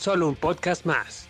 solo un podcast más.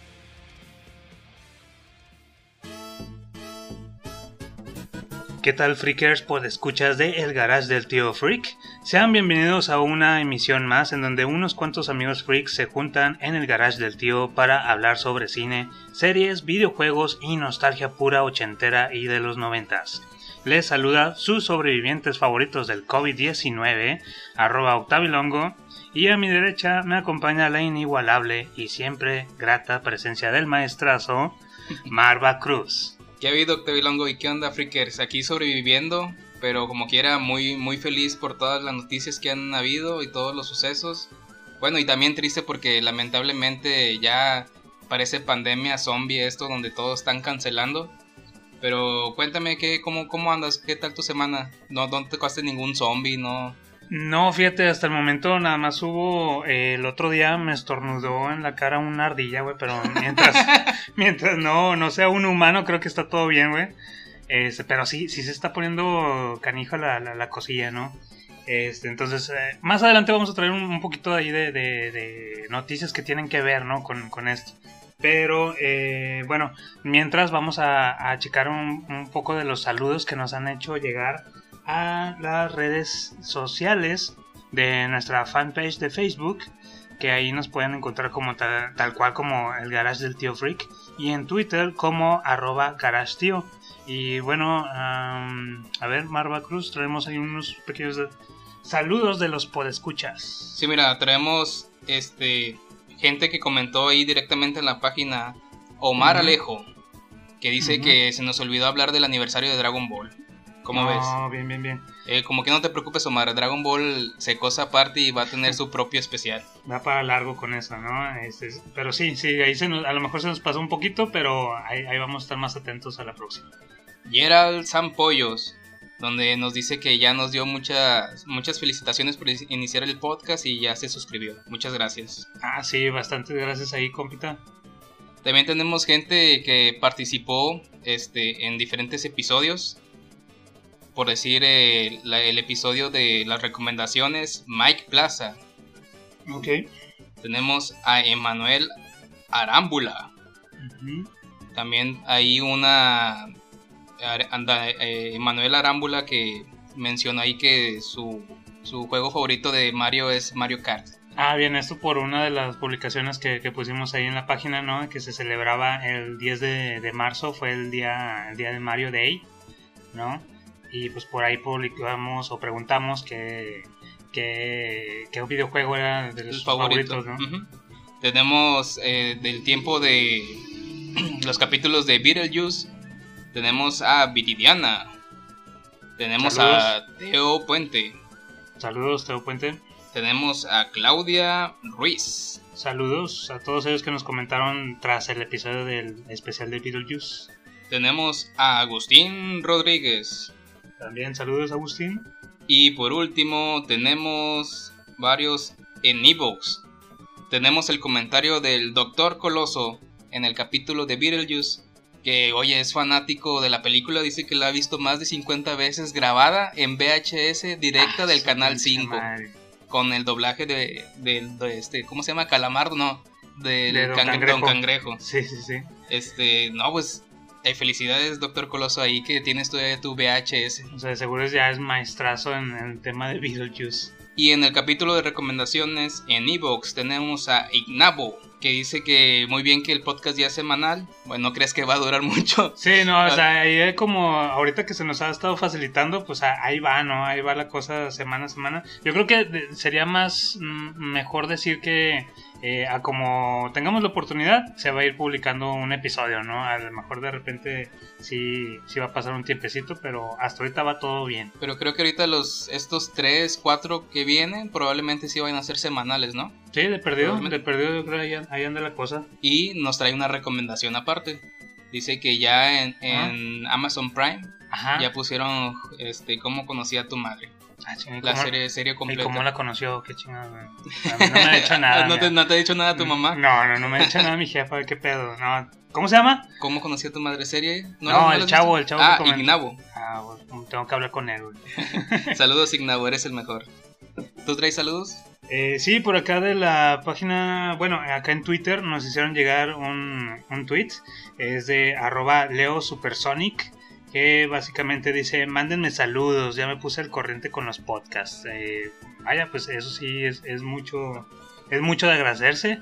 ¿Qué tal freakers por escuchas de El Garage del Tío Freak? Sean bienvenidos a una emisión más en donde unos cuantos amigos freaks se juntan en el garage del tío para hablar sobre cine, series, videojuegos y nostalgia pura ochentera y de los noventas. Les saluda sus sobrevivientes favoritos del COVID-19, arroba octavilongo, y a mi derecha me acompaña la inigualable y siempre grata presencia del maestrazo, Marva Cruz. ¿Qué ha habido, Octavilongo? ¿Y qué onda, freakers? Aquí sobreviviendo, pero como quiera, muy, muy feliz por todas las noticias que han habido y todos los sucesos. Bueno, y también triste porque lamentablemente ya parece pandemia zombie esto donde todos están cancelando. Pero cuéntame, ¿qué, cómo, ¿cómo andas? ¿Qué tal tu semana? No, no te tocaste ningún zombie, ¿no? No, fíjate, hasta el momento nada más hubo. eh, el otro día me estornudó en la cara una ardilla, güey, pero mientras, mientras no, no sea un humano, creo que está todo bien, güey. Este, pero sí, sí se está poniendo canija la, la, la cosilla, ¿no? Este, entonces, eh, más adelante vamos a traer un, un poquito ahí de, de, de noticias que tienen que ver, ¿no? Con, con esto. Pero, eh, bueno, mientras vamos a, a checar un, un poco de los saludos que nos han hecho llegar a las redes sociales de nuestra fanpage de Facebook, que ahí nos pueden encontrar como tal, tal cual como el garage del tío Freak, y en Twitter como arroba garage tío. Y bueno, a ver, Marva Cruz, traemos ahí unos pequeños saludos de los podescuchas. Sí, mira, traemos este gente que comentó ahí directamente en la página Omar. Alejo, que dice que se nos olvidó hablar del aniversario de Dragon Ball. ¿Cómo ves? No, bien, bien, bien. Eh, como que no te preocupes, Omar, Dragon Ball se cosa aparte y va a tener su propio especial. Va para largo con eso, ¿no? Este, pero sí, sí, ahí se nos- a lo mejor se nos pasó un poquito, pero ahí, ahí vamos a estar más atentos a la próxima. Gerald Sampollos, donde nos dice que ya nos dio muchas, muchas felicitaciones por iniciar el podcast y ya se suscribió. Muchas gracias. Ah, sí, bastante gracias ahí, compita. También tenemos gente que participó este, en diferentes episodios. Por decir, eh, la- el episodio de las recomendaciones, Mike Plaza. Ok. Tenemos a Emanuel Arámbula. También hay una. Anda, eh, Emanuel Arámbula que mencionó ahí que su, su juego favorito de Mario es Mario Kart. Ah, bien, esto por una de las publicaciones que, que pusimos ahí en la página, ¿no? Que se celebraba el 10 de, de marzo, fue el día, el día de Mario Day, ¿no? Y pues por ahí publicamos o preguntamos qué, qué, qué videojuego era de favorito. favoritos, ¿no? Tenemos eh, del tiempo de los capítulos de Beetlejuice. Tenemos a Viridiana. Tenemos a Teo Puente. Saludos, Teo Puente. Tenemos a Claudia Ruiz. Saludos a todos ellos que nos comentaron tras el episodio del especial de Beetlejuice. Tenemos a Agustín Rodríguez. También saludos, Agustín. Y por último, tenemos varios en Evox. Tenemos el comentario del Doctor Coloso en el capítulo de Beetlejuice. Que, oye, es fanático de la película. Dice que la ha visto más de 50 veces grabada en VHS directa Ah, del canal pinche 5. madre. Con el doblaje de, del- de este, ¿cóómo se llama? Calamardo, no. Del De Don Cangrejo. Don Cangrejo. Sí, sí, sí. Este, no, pues, eh, felicidades, Doctor Coloso, ahí que tienes todavía tu VHS. O sea, de seguro ya es maestrazo en el tema de Beetlejuice. Y en el capítulo de recomendaciones en Evox tenemos a Ignabo, que dice que muy bien que el podcast ya es semanal. Bueno, no crees que va a durar mucho. Sí, no, o sea, ahí es como ahorita que se nos ha estado facilitando, pues a- ahí va, ¿no? Ahí va la cosa semana a semana. Yo creo que sería más mm, mejor decir que eh, a como tengamos la oportunidad, se va a ir publicando un episodio, ¿no? A lo mejor de repente sí, sí va a pasar un tiempecito, pero hasta ahorita va todo bien. Pero creo que ahorita los estos tres, cuatro que vienen probablemente sí van a ser semanales, ¿no? Sí, de perdido, de perdido yo creo ahí, ahí anda la cosa. Y nos trae una recomendación aparte. Dice que ya en, en Amazon Prime Ajá. ya pusieron este cómo conocí a tu madre. Ah, ¿y La serie, serie ¿Y completa. cómo la conoció? Qué chingada, güey. A mí no me ha dicho nada. ¿No, te, no te ha dicho nada tu mamá? No, no, no me ha dicho nada mi jefa, qué pedo. No. ¿Cómo se llama? ¿Cómo conocí a tu madre serie? No, el chavo, el chavo Ah. Ignabo. Ah, güey, tengo que hablar con él, güey. Saludos, Ignabo, eres el mejor. ¿Tú traes saludos? Eh, sí, por acá de la página, bueno, acá en Twitter nos hicieron llegar un, un tweet, es de arroba Leo Supersonic, que básicamente dice, mándenme saludos, ya me puse al corriente con los podcasts. Eh, vaya, pues eso sí es, es mucho, es mucho de agradecerse.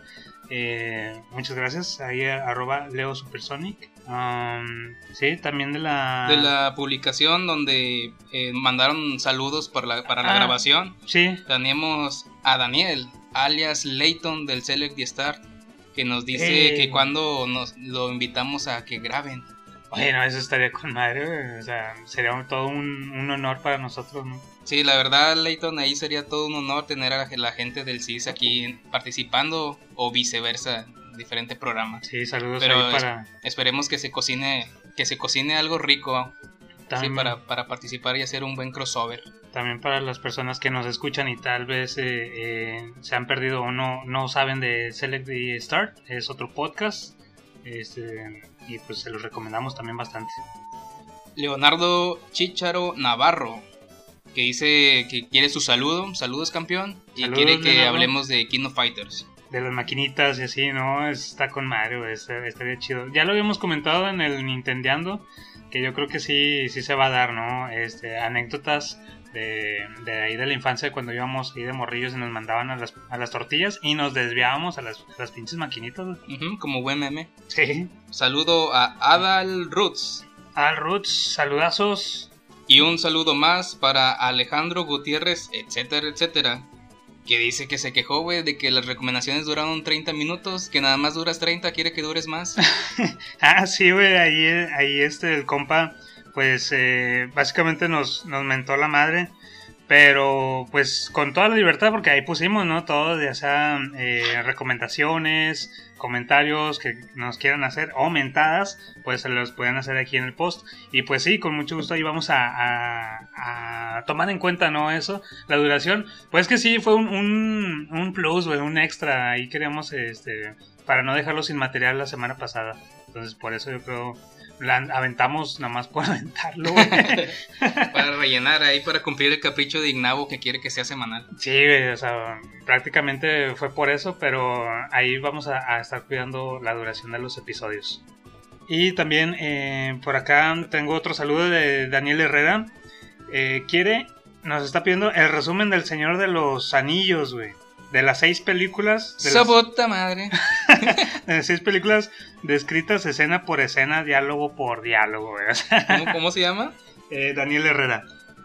Eh, muchas gracias, ahí arroba Leo Supersonic. Um, sí, también de la... De la publicación donde eh, mandaron saludos para la, para la Ah. grabación. Sí, Tenemos a Daniel, alias Layton del Select the Start, que nos dice Eh. que cuando nos lo invitamos a que graben. bueno, eso estaría con madre, o sea, sería todo un, un honor para nosotros, ¿no? Sí, la verdad, Layton, ahí sería todo un honor tener a la, gente del CIS aquí participando o viceversa, en diferente programa. Sí, saludos Pero ahí para... Esperemos que se cocine, que se cocine algo rico, sí, para, para participar y hacer un buen crossover. También para las personas que nos escuchan y tal vez eh, eh, se han perdido o no, no saben de Select the Start, es otro podcast. Este, y pues se los recomendamos también bastante. Leonardo Chicharo Navarro, que dice que quiere su saludo, saludos campeón, y Saludos, quiere que Leonardo. hablemos de King of Fighters. De las maquinitas y así, ¿no? Está con Mario, estaría chido. Ya lo habíamos comentado en el Nintendeando, que yo creo que sí, sí se va a dar, ¿no? Este, anécdotas de, de ahí de la infancia cuando íbamos ahí de morrillos y nos mandaban a las, a las tortillas y nos desviábamos a las, a las pinches maquinitas. como buen meme. Sí. Saludo a Adal Roots. Al Roots, saludazos. Y un saludo más para Alejandro Gutiérrez, etcétera, etcétera. Que dice que se quejó, güey, de que las recomendaciones duraron 30 minutos, que nada más duras 30, quiere que dures más. Ah, sí, güey, ahí, ahí este, el compa, pues eh, básicamente nos, nos mentó la madre. Pero pues con toda la libertad, porque ahí pusimos, ¿no? Todo, ya sea eh, recomendaciones, comentarios que nos quieran hacer o mentadas, pues se los pueden hacer aquí en el post. Y pues sí, con mucho gusto ahí vamos a tomar en cuenta, ¿no? Eso, la duración. Pues que sí, fue un, un, un plus, güey, un extra. Ahí queríamos, este, para no dejarlo sin material la semana pasada. Entonces por eso yo creo... Aventamos nada más por aventarlo, güey. para rellenar ahí, para cumplir el capricho de Ignavo que quiere que sea semanal. Sí, güey, o sea, prácticamente fue por eso, pero ahí vamos a, a estar cuidando la duración de los episodios. Y también eh, por acá tengo otro saludo de Daniel Herrera. Eh, quiere, nos está pidiendo el resumen del Señor de los Anillos, güey. De las seis películas. De las, Sabota madre. de las seis películas descritas escena por escena, diálogo por diálogo, güey. O sea, ¿Cómo, cómo se llama? eh, Daniel Herrera.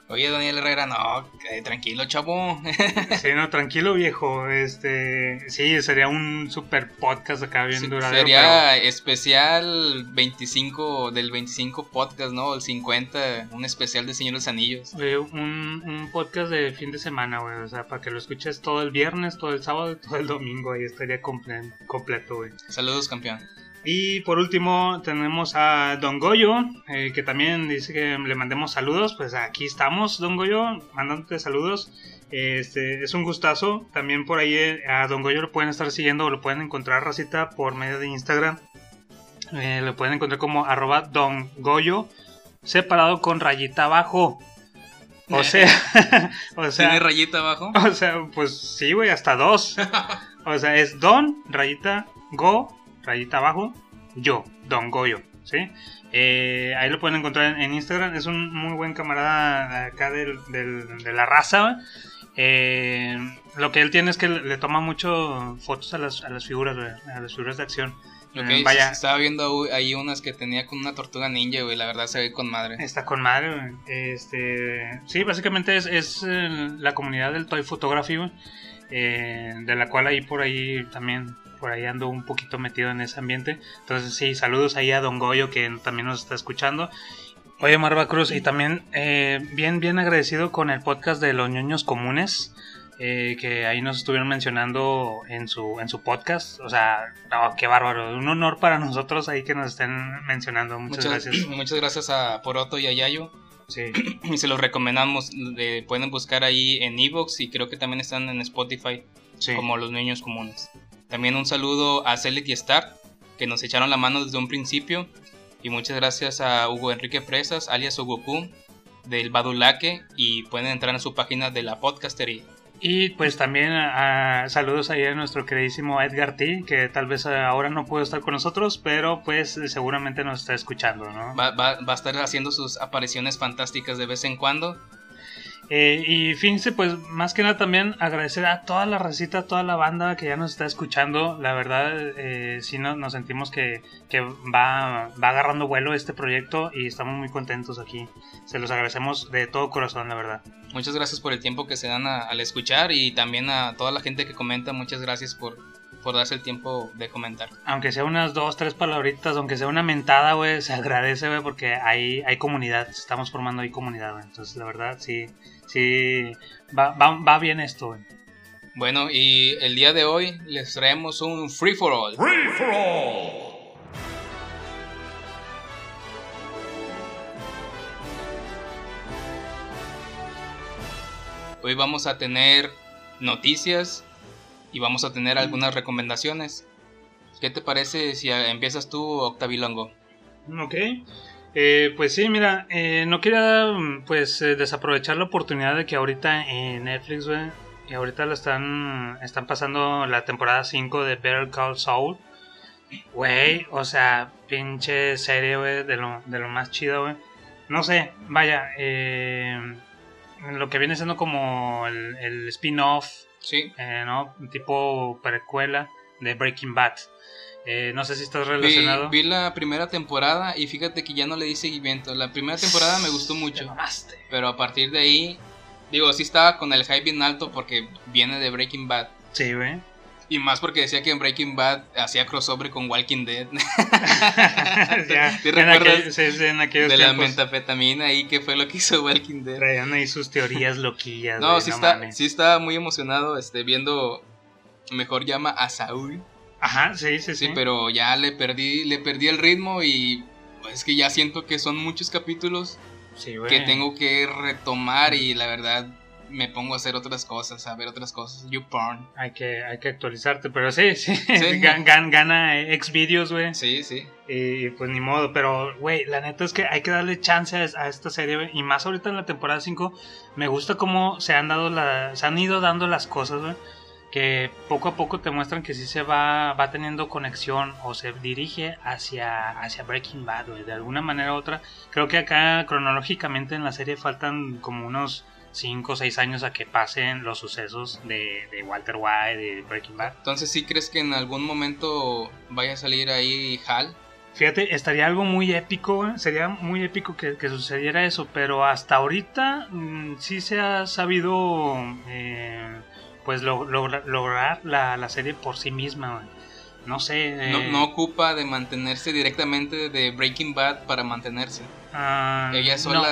Oye, Daniel Herrera, no, eh, tranquilo, chavo. Sí, no, tranquilo, viejo. Este, sí, sería un super podcast acá bien Sí, duradero. Sería especial 25 del 25 podcast, ¿no? El 50, un especial de Señor de los Anillos. un, un podcast de fin de semana, güey. O sea, para que lo escuches todo el viernes, todo el sábado y todo el domingo. Ahí estaría comple- completo, güey. Saludos, campeón. Y por último tenemos a Don Goyo, eh, que también dice que le mandemos saludos. Pues aquí estamos, Don Goyo, mandándote saludos. Este, es un gustazo. También por ahí eh, a Don Goyo lo pueden estar siguiendo o lo pueden encontrar, Racita, por medio de Instagram. Eh, lo pueden encontrar como arroba Don Goyo, separado con rayita abajo. O sea, o sea, ¿Tiene rayita abajo? o sea, pues sí, güey, hasta dos. O sea, es Don, rayita, Go, rayita abajo, yo, Don Goyo, ¿sí? Eh, ahí lo pueden encontrar en, Instagram. Es un muy buen camarada acá del, del- de la raza. Eh, lo que él tiene es que le, toma mucho fotos a las, a las figuras, a las figuras de acción. Ok, Eh, vaya, estaba viendo ahí unas que tenía con una tortuga ninja, güey. La verdad se ve con madre. Está con madre, güey. Este, sí, básicamente es, es eh, la comunidad del Toy Photography, güey, eh, de la cual ahí por ahí también, por ahí ando un poquito metido en ese ambiente. Entonces sí, saludos ahí a Don Goyo que también nos está escuchando. Oye, Marva Cruz, y también eh, bien, bien agradecido con el podcast de los ñoños comunes. eh, que ahí nos estuvieron mencionando en su, en su podcast. O sea, qué bárbaro. Un honor para nosotros ahí que nos estén mencionando. Muchas, gracias. Muchas gracias a Poroto y a Yayo. Sí. Y se los recomendamos. pueden buscar ahí en Evox y creo que también están en Spotify Sí. como los niños comunes. También un saludo a Select y Star que nos echaron la mano desde un principio. Y muchas gracias a Hugo Enrique Presas, alias Hugo del Badulaque. Y pueden entrar en su página de la podcastería. Y pues también saludos ahí a nuestro queridísimo Edgar T, que tal vez ah, ahora no puede estar con nosotros, pero pues seguramente nos está escuchando, ¿no? Va, va- va a estar haciendo sus apariciones fantásticas de vez en cuando. Eh, y fíjense, pues más que nada también agradecer a toda la recita, a toda la banda que ya nos está escuchando. La verdad, eh, sí no- nos sentimos que, que va, va agarrando vuelo este proyecto y estamos muy contentos aquí. Se los agradecemos de todo corazón, la verdad. Muchas gracias por el tiempo que se dan a- al escuchar y también a toda la gente que comenta. Muchas gracias por, por darse el tiempo de comentar. Aunque sea unas dos, tres palabritas, aunque sea una mentada, güey, se agradece, güey, porque hay, hay comunidad, estamos formando ahí comunidad, güey. Entonces, la verdad, sí, sí, va, va, va bien esto. Bueno, y el día de hoy les traemos un free for all. Free for all. Hoy vamos a tener noticias y vamos a tener algunas recomendaciones. ¿Qué te parece si empiezas tú, Octavilongo? Ok. Eh, pues sí, mira, eh, no quería pues eh, desaprovechar la oportunidad de que ahorita en Netflix, güey, y ahorita lo están, están pasando la temporada 5 de Better Call Saul. Güey, o sea, pinche serie, güey, de lo, de lo más chido, güey. No sé, vaya, eh, lo que viene siendo como el, el spin-off Sí. eh, ¿no? Tipo precuela de Breaking Bad. Eh, no sé si estás Vi, relacionado. vi la primera temporada y fíjate que ya no le di seguimiento. La primera temporada me gustó Te mucho. Pero a partir de ahí, digo, sí estaba con el hype bien alto porque viene de Breaking Bad. Sí, güey. Y más porque decía que en Breaking Bad hacía crossover con Walking Dead. ya, ¿Sí en, recuerdas aquel- sí, sí, en aquellos de la tiempos metafetamina y qué fue lo que hizo Walking Dead. traían ahí sus teorías loquillas. No, sí, está, mames. sí estaba muy emocionado este, viendo Mejor llama a Saúl. Ajá, sí, sí, sí. Sí, pero ya le perdí, le perdí el ritmo y pues, es que ya siento que son muchos capítulos Sí, que tengo que retomar y la verdad me pongo a hacer otras cosas, a ver otras cosas. YouPorn. Hay que, hay que actualizarte, pero sí, sí. Sí. Gan- gan- gana eh, Xvideos, güey. Sí, sí. Y pues ni modo, pero, güey, la neta es que hay que darle chance a, a esta serie, güey. Y más ahorita en la temporada 5, me gusta cómo se han dado la, se han ido dando las cosas, güey. Que poco a poco te muestran que sí se va, va teniendo conexión o se dirige hacia, hacia Breaking Bad. De alguna manera u otra. Creo que acá cronológicamente en la serie faltan como unos 5 o 6 años a que pasen los sucesos de, de Walter White, de Breaking Bad. Entonces, ¿sí crees que en algún momento vaya a salir ahí Hal? Fíjate, estaría algo muy épico. Sería muy épico que, que sucediera eso, pero hasta ahorita mm, sí se ha sabido eh, pues lo- logra- lograr la, la serie por sí misma. No sé. No, eh, no ocupa de mantenerse directamente de Breaking Bad para mantenerse. ah, Ellas no.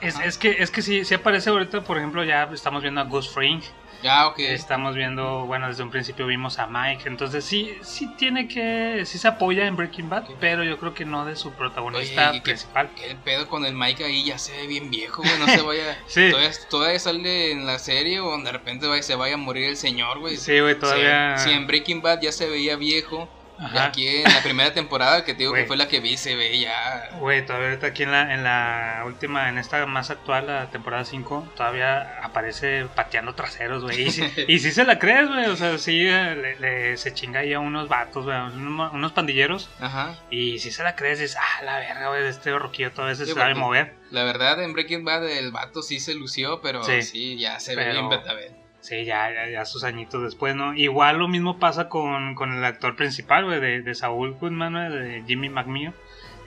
Es, es que, es que sí, sí aparece ahorita, por ejemplo, ya estamos viendo a Gus Fring. Ya, ok. Estamos viendo, bueno, desde un principio vimos a Mike. Entonces sí, sí tiene que, sí se apoya en Breaking Bad, pero yo creo que no de su protagonista Oye, ¿y qué- principal. El pedo con el Mike ahí ya se ve bien viejo, güey. No se vaya. Sí. todavía, todavía sale en la serie o de repente vaya- se vaya a morir el señor, güey. Sí, güey, Si- todavía. Si, en Breaking Bad ya se veía viejo, y aquí en la primera temporada, que te digo que fue la que vi, se ve ya. Güey, todavía ahorita aquí en la, en la última, en esta más actual, la temporada 5, todavía aparece pateando traseros, güey. Y, sí- y sí se la crees, güey. O sea, sí eh, le, le- se chinga ahí a unos vatos, güey, unos, unos pandilleros. Ajá. Y si se la crees, dices, ah, la verga, güey, este roquillo Sí, se sabe mover. La verdad, en Breaking Bad el vato sí se lució, pero sí, Sí. ya se ve bien betabel. Sí, ya, ya, ya sus añitos después, ¿no? Igual lo mismo pasa con, con el actor principal, güey, de, de Saúl Goodman, güey, de Jimmy McMew,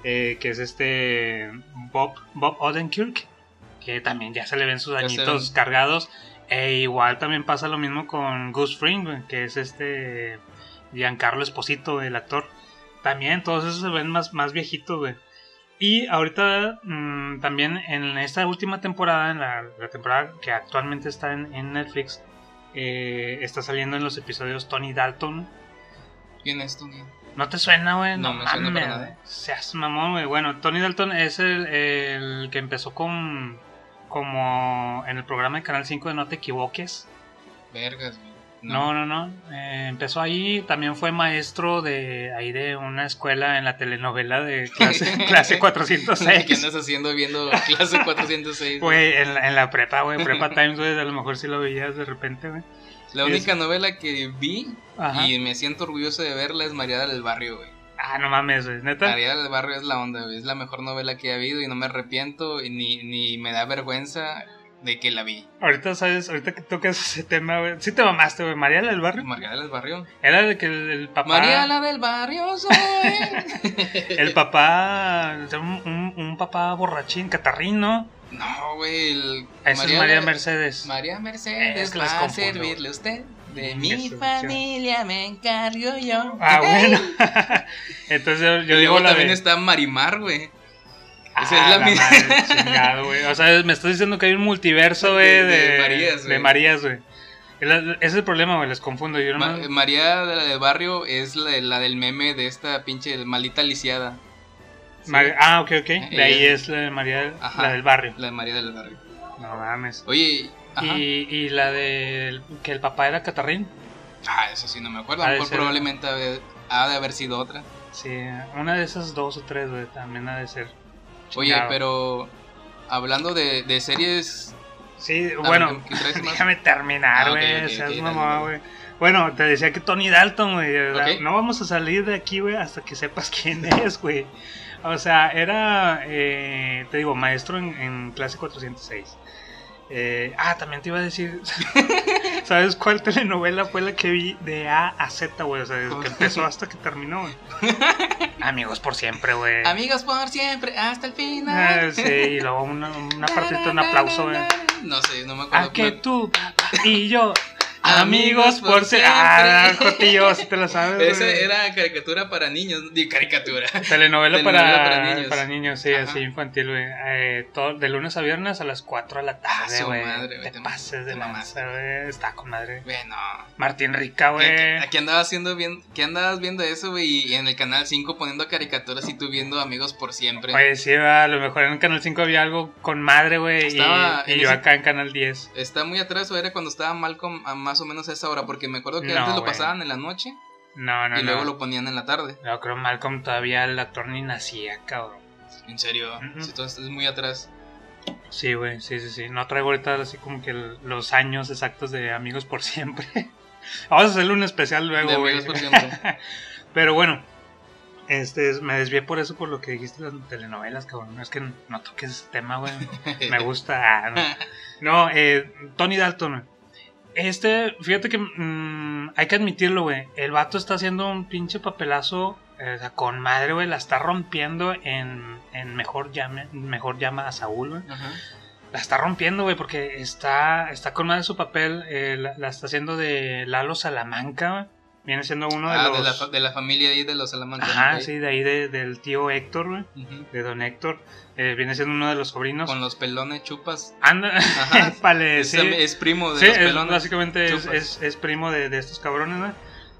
eh, que es este Bob, Bob Odenkirk, que también ya se le ven sus añitos ven. cargados. E igual también pasa lo mismo con Gus Fring, güey, que es este Giancarlo Esposito, el actor. También todos esos se ven más, más viejitos, güey. Y ahorita mm, también en esta última temporada, en la, la temporada que actualmente está en, en Netflix, Eh, está saliendo en los episodios Tony Dalton. ¿Quién es Tony? ¿No te suena, güey? No me suena para nada. Seas mamón, güey. Bueno, Tony Dalton es el, el que empezó con. Como en el programa de Canal 5 de No Te Equivoques. Vergas, güey. No, no, no. Eh, empezó ahí. También fue maestro de ahí de una escuela en la telenovela de clase, clase ¿Qué 406. andas haciendo viendo clase 406? Güey, en la, en la prepa, güey. Prepa Times, güey. A lo mejor sí lo veías de repente, güey. La única novela que vi Ajá. y me siento orgulloso de verla es María del Barrio, güey. Ah, no mames, güey. Neta. María del Barrio es la onda, güey. Es la mejor novela que ha habido y no me arrepiento y ni, ni me da vergüenza de que la vi. Ahorita, ¿sabes? Ahorita que tocas ese tema, güey. Sí te mamaste, güey. María del Barrio. María del Barrio. Era de que el, el papá. María la del Barrio soy. El papá. Un, un, un papá borrachín, catarrín, ¿no? güey. el- Esa es María Mercedes. María Mercedes Es que va a servirle a usted. De Qué mi familia me encargo yo. Ah, bueno. Entonces yo, yo y digo luego la también de... está Marimar, güey. Ah, esa es la misma. madre, chingado, güey. O sea, me estás diciendo que hay un multiverso, güey, De- de, de Marías, de güey. Marías, güey. Es la- Ese es el problema, güey, les confundo. Yo no Ma- me- María de la del Barrio es la, la del meme de esta pinche maldita lisiada. Sí, Ah, ok, ok. De Ella- ahí es la de María, Ajá. la del barrio. La de María del Barrio. No mames. Oye, ajá. Y, y la de que el papá era catarrín. Ah, eso sí no me acuerdo. A de lo mejor ser- probablemente ha de, ha de haber sido otra. Sí, una de esas dos o tres, güey, también ha de ser. Oye, pero hablando de, de series. Sí, bueno, déjame terminar, Ah, güey. mamá. Bueno, te decía que Tony Dalton, güey. No vamos a salir de aquí, güey, hasta que sepas quién es, güey. O sea, era, eh, te digo, maestro en, en clase 406. Eh, ah, también te iba a decir, ¿sabes cuál telenovela fue la que vi de A a Z, güey? O sea, desde que empezó hasta que terminó, güey. Amigos por siempre, güey. Amigos por siempre, hasta el final. Ah, sí, y luego una, una partita, un aplauso, güey. No sé, no me acuerdo. A que tú y yo, Amigos por siempre. Ah. Jotillo, si te la sabes. Esa güey. era caricatura para niños. Di caricatura. Telenovela, telenovela para, para para niños. niños. sí, Ajá. así infantil, güey. Eh, todo- de lunes a viernes a las 4 de la Ah, tarde, güey. madre, güey, Te te- pases de te la mamaste. güey. Está con madre. Bueno. Martín Rica, güey. ¿Qué, qué andabas haciendo bien? ¿Qué andabas viendo eso, güey? Y en el canal 5 poniendo caricaturas y tú viendo amigos por siempre. Oye, sí, va, a lo mejor en el Canal 5 había algo con madre, güey. Y, Estaba y en yo acá en Canal 10. ¿Está muy atrás o era cuando estaba Malcolm a más o menos a esa hora? Porque me acuerdo que No, antes lo pasaban en la noche No, no, y no. luego lo ponían en la tarde. No, creo Malcolm todavía el actor ni nacía, cabrón. En serio, Ujú. si tú estás muy atrás. Sí, güey, sí, sí, sí. No traigo ahorita así como que los años exactos de Amigos por Siempre. Vamos a hacerle un especial luego, de güey. amigos por siempre. Pero bueno, este, me desvié por eso, por lo que dijiste de las telenovelas, cabrón. Es que no toques ese tema, güey. Me gusta. ah, no, No, eh, Tony Dalton, güey. Este, fíjate que mm, hay que admitirlo, güey. El vato está haciendo un pinche papelazo eh, o sea, con madre, güey. La está rompiendo en, en mejor, llame, mejor llama a Saúl, güey. Ajá. La está rompiendo, güey, porque está, está con madre su papel. eh, la, la está haciendo de Lalo Salamanca, güey. Viene siendo uno de Ah, los. de, la, de la familia ahí de los Salamanca. Ajá, ok. sí, de ahí de- del tío Héctor, güey. De don Héctor. Eh, viene siendo uno de los sobrinos. Con los pelones chupas. Anda, Ajá. Es, sí. es primo de Sí, los es- básicamente es, es- es primo de, de estos cabrones, ¿no?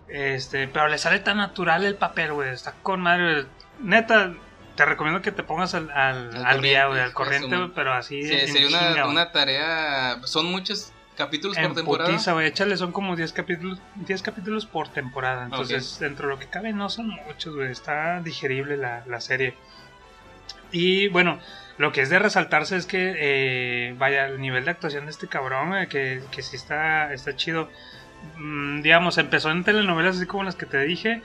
Este, pero le sale tan natural el papel, güey. Está con madre, güey. Neta, te recomiendo que te pongas al, al, Al al día, corriente, güey, al corriente, güey, pero así. Sí, sería una, güey. una tarea. Son muchos capítulos En por temporada. putiza, güey. Échale, son como 10 capítulos, 10 capítulos por temporada. Entonces, dentro de lo que cabe, no son muchos, güey. Está digerible la, la serie. Y bueno, lo que es de resaltarse es que, eh, vaya, el nivel de actuación de este cabrón, que, que sí está, está chido. Mm, digamos, empezó en telenovelas así como las que te dije.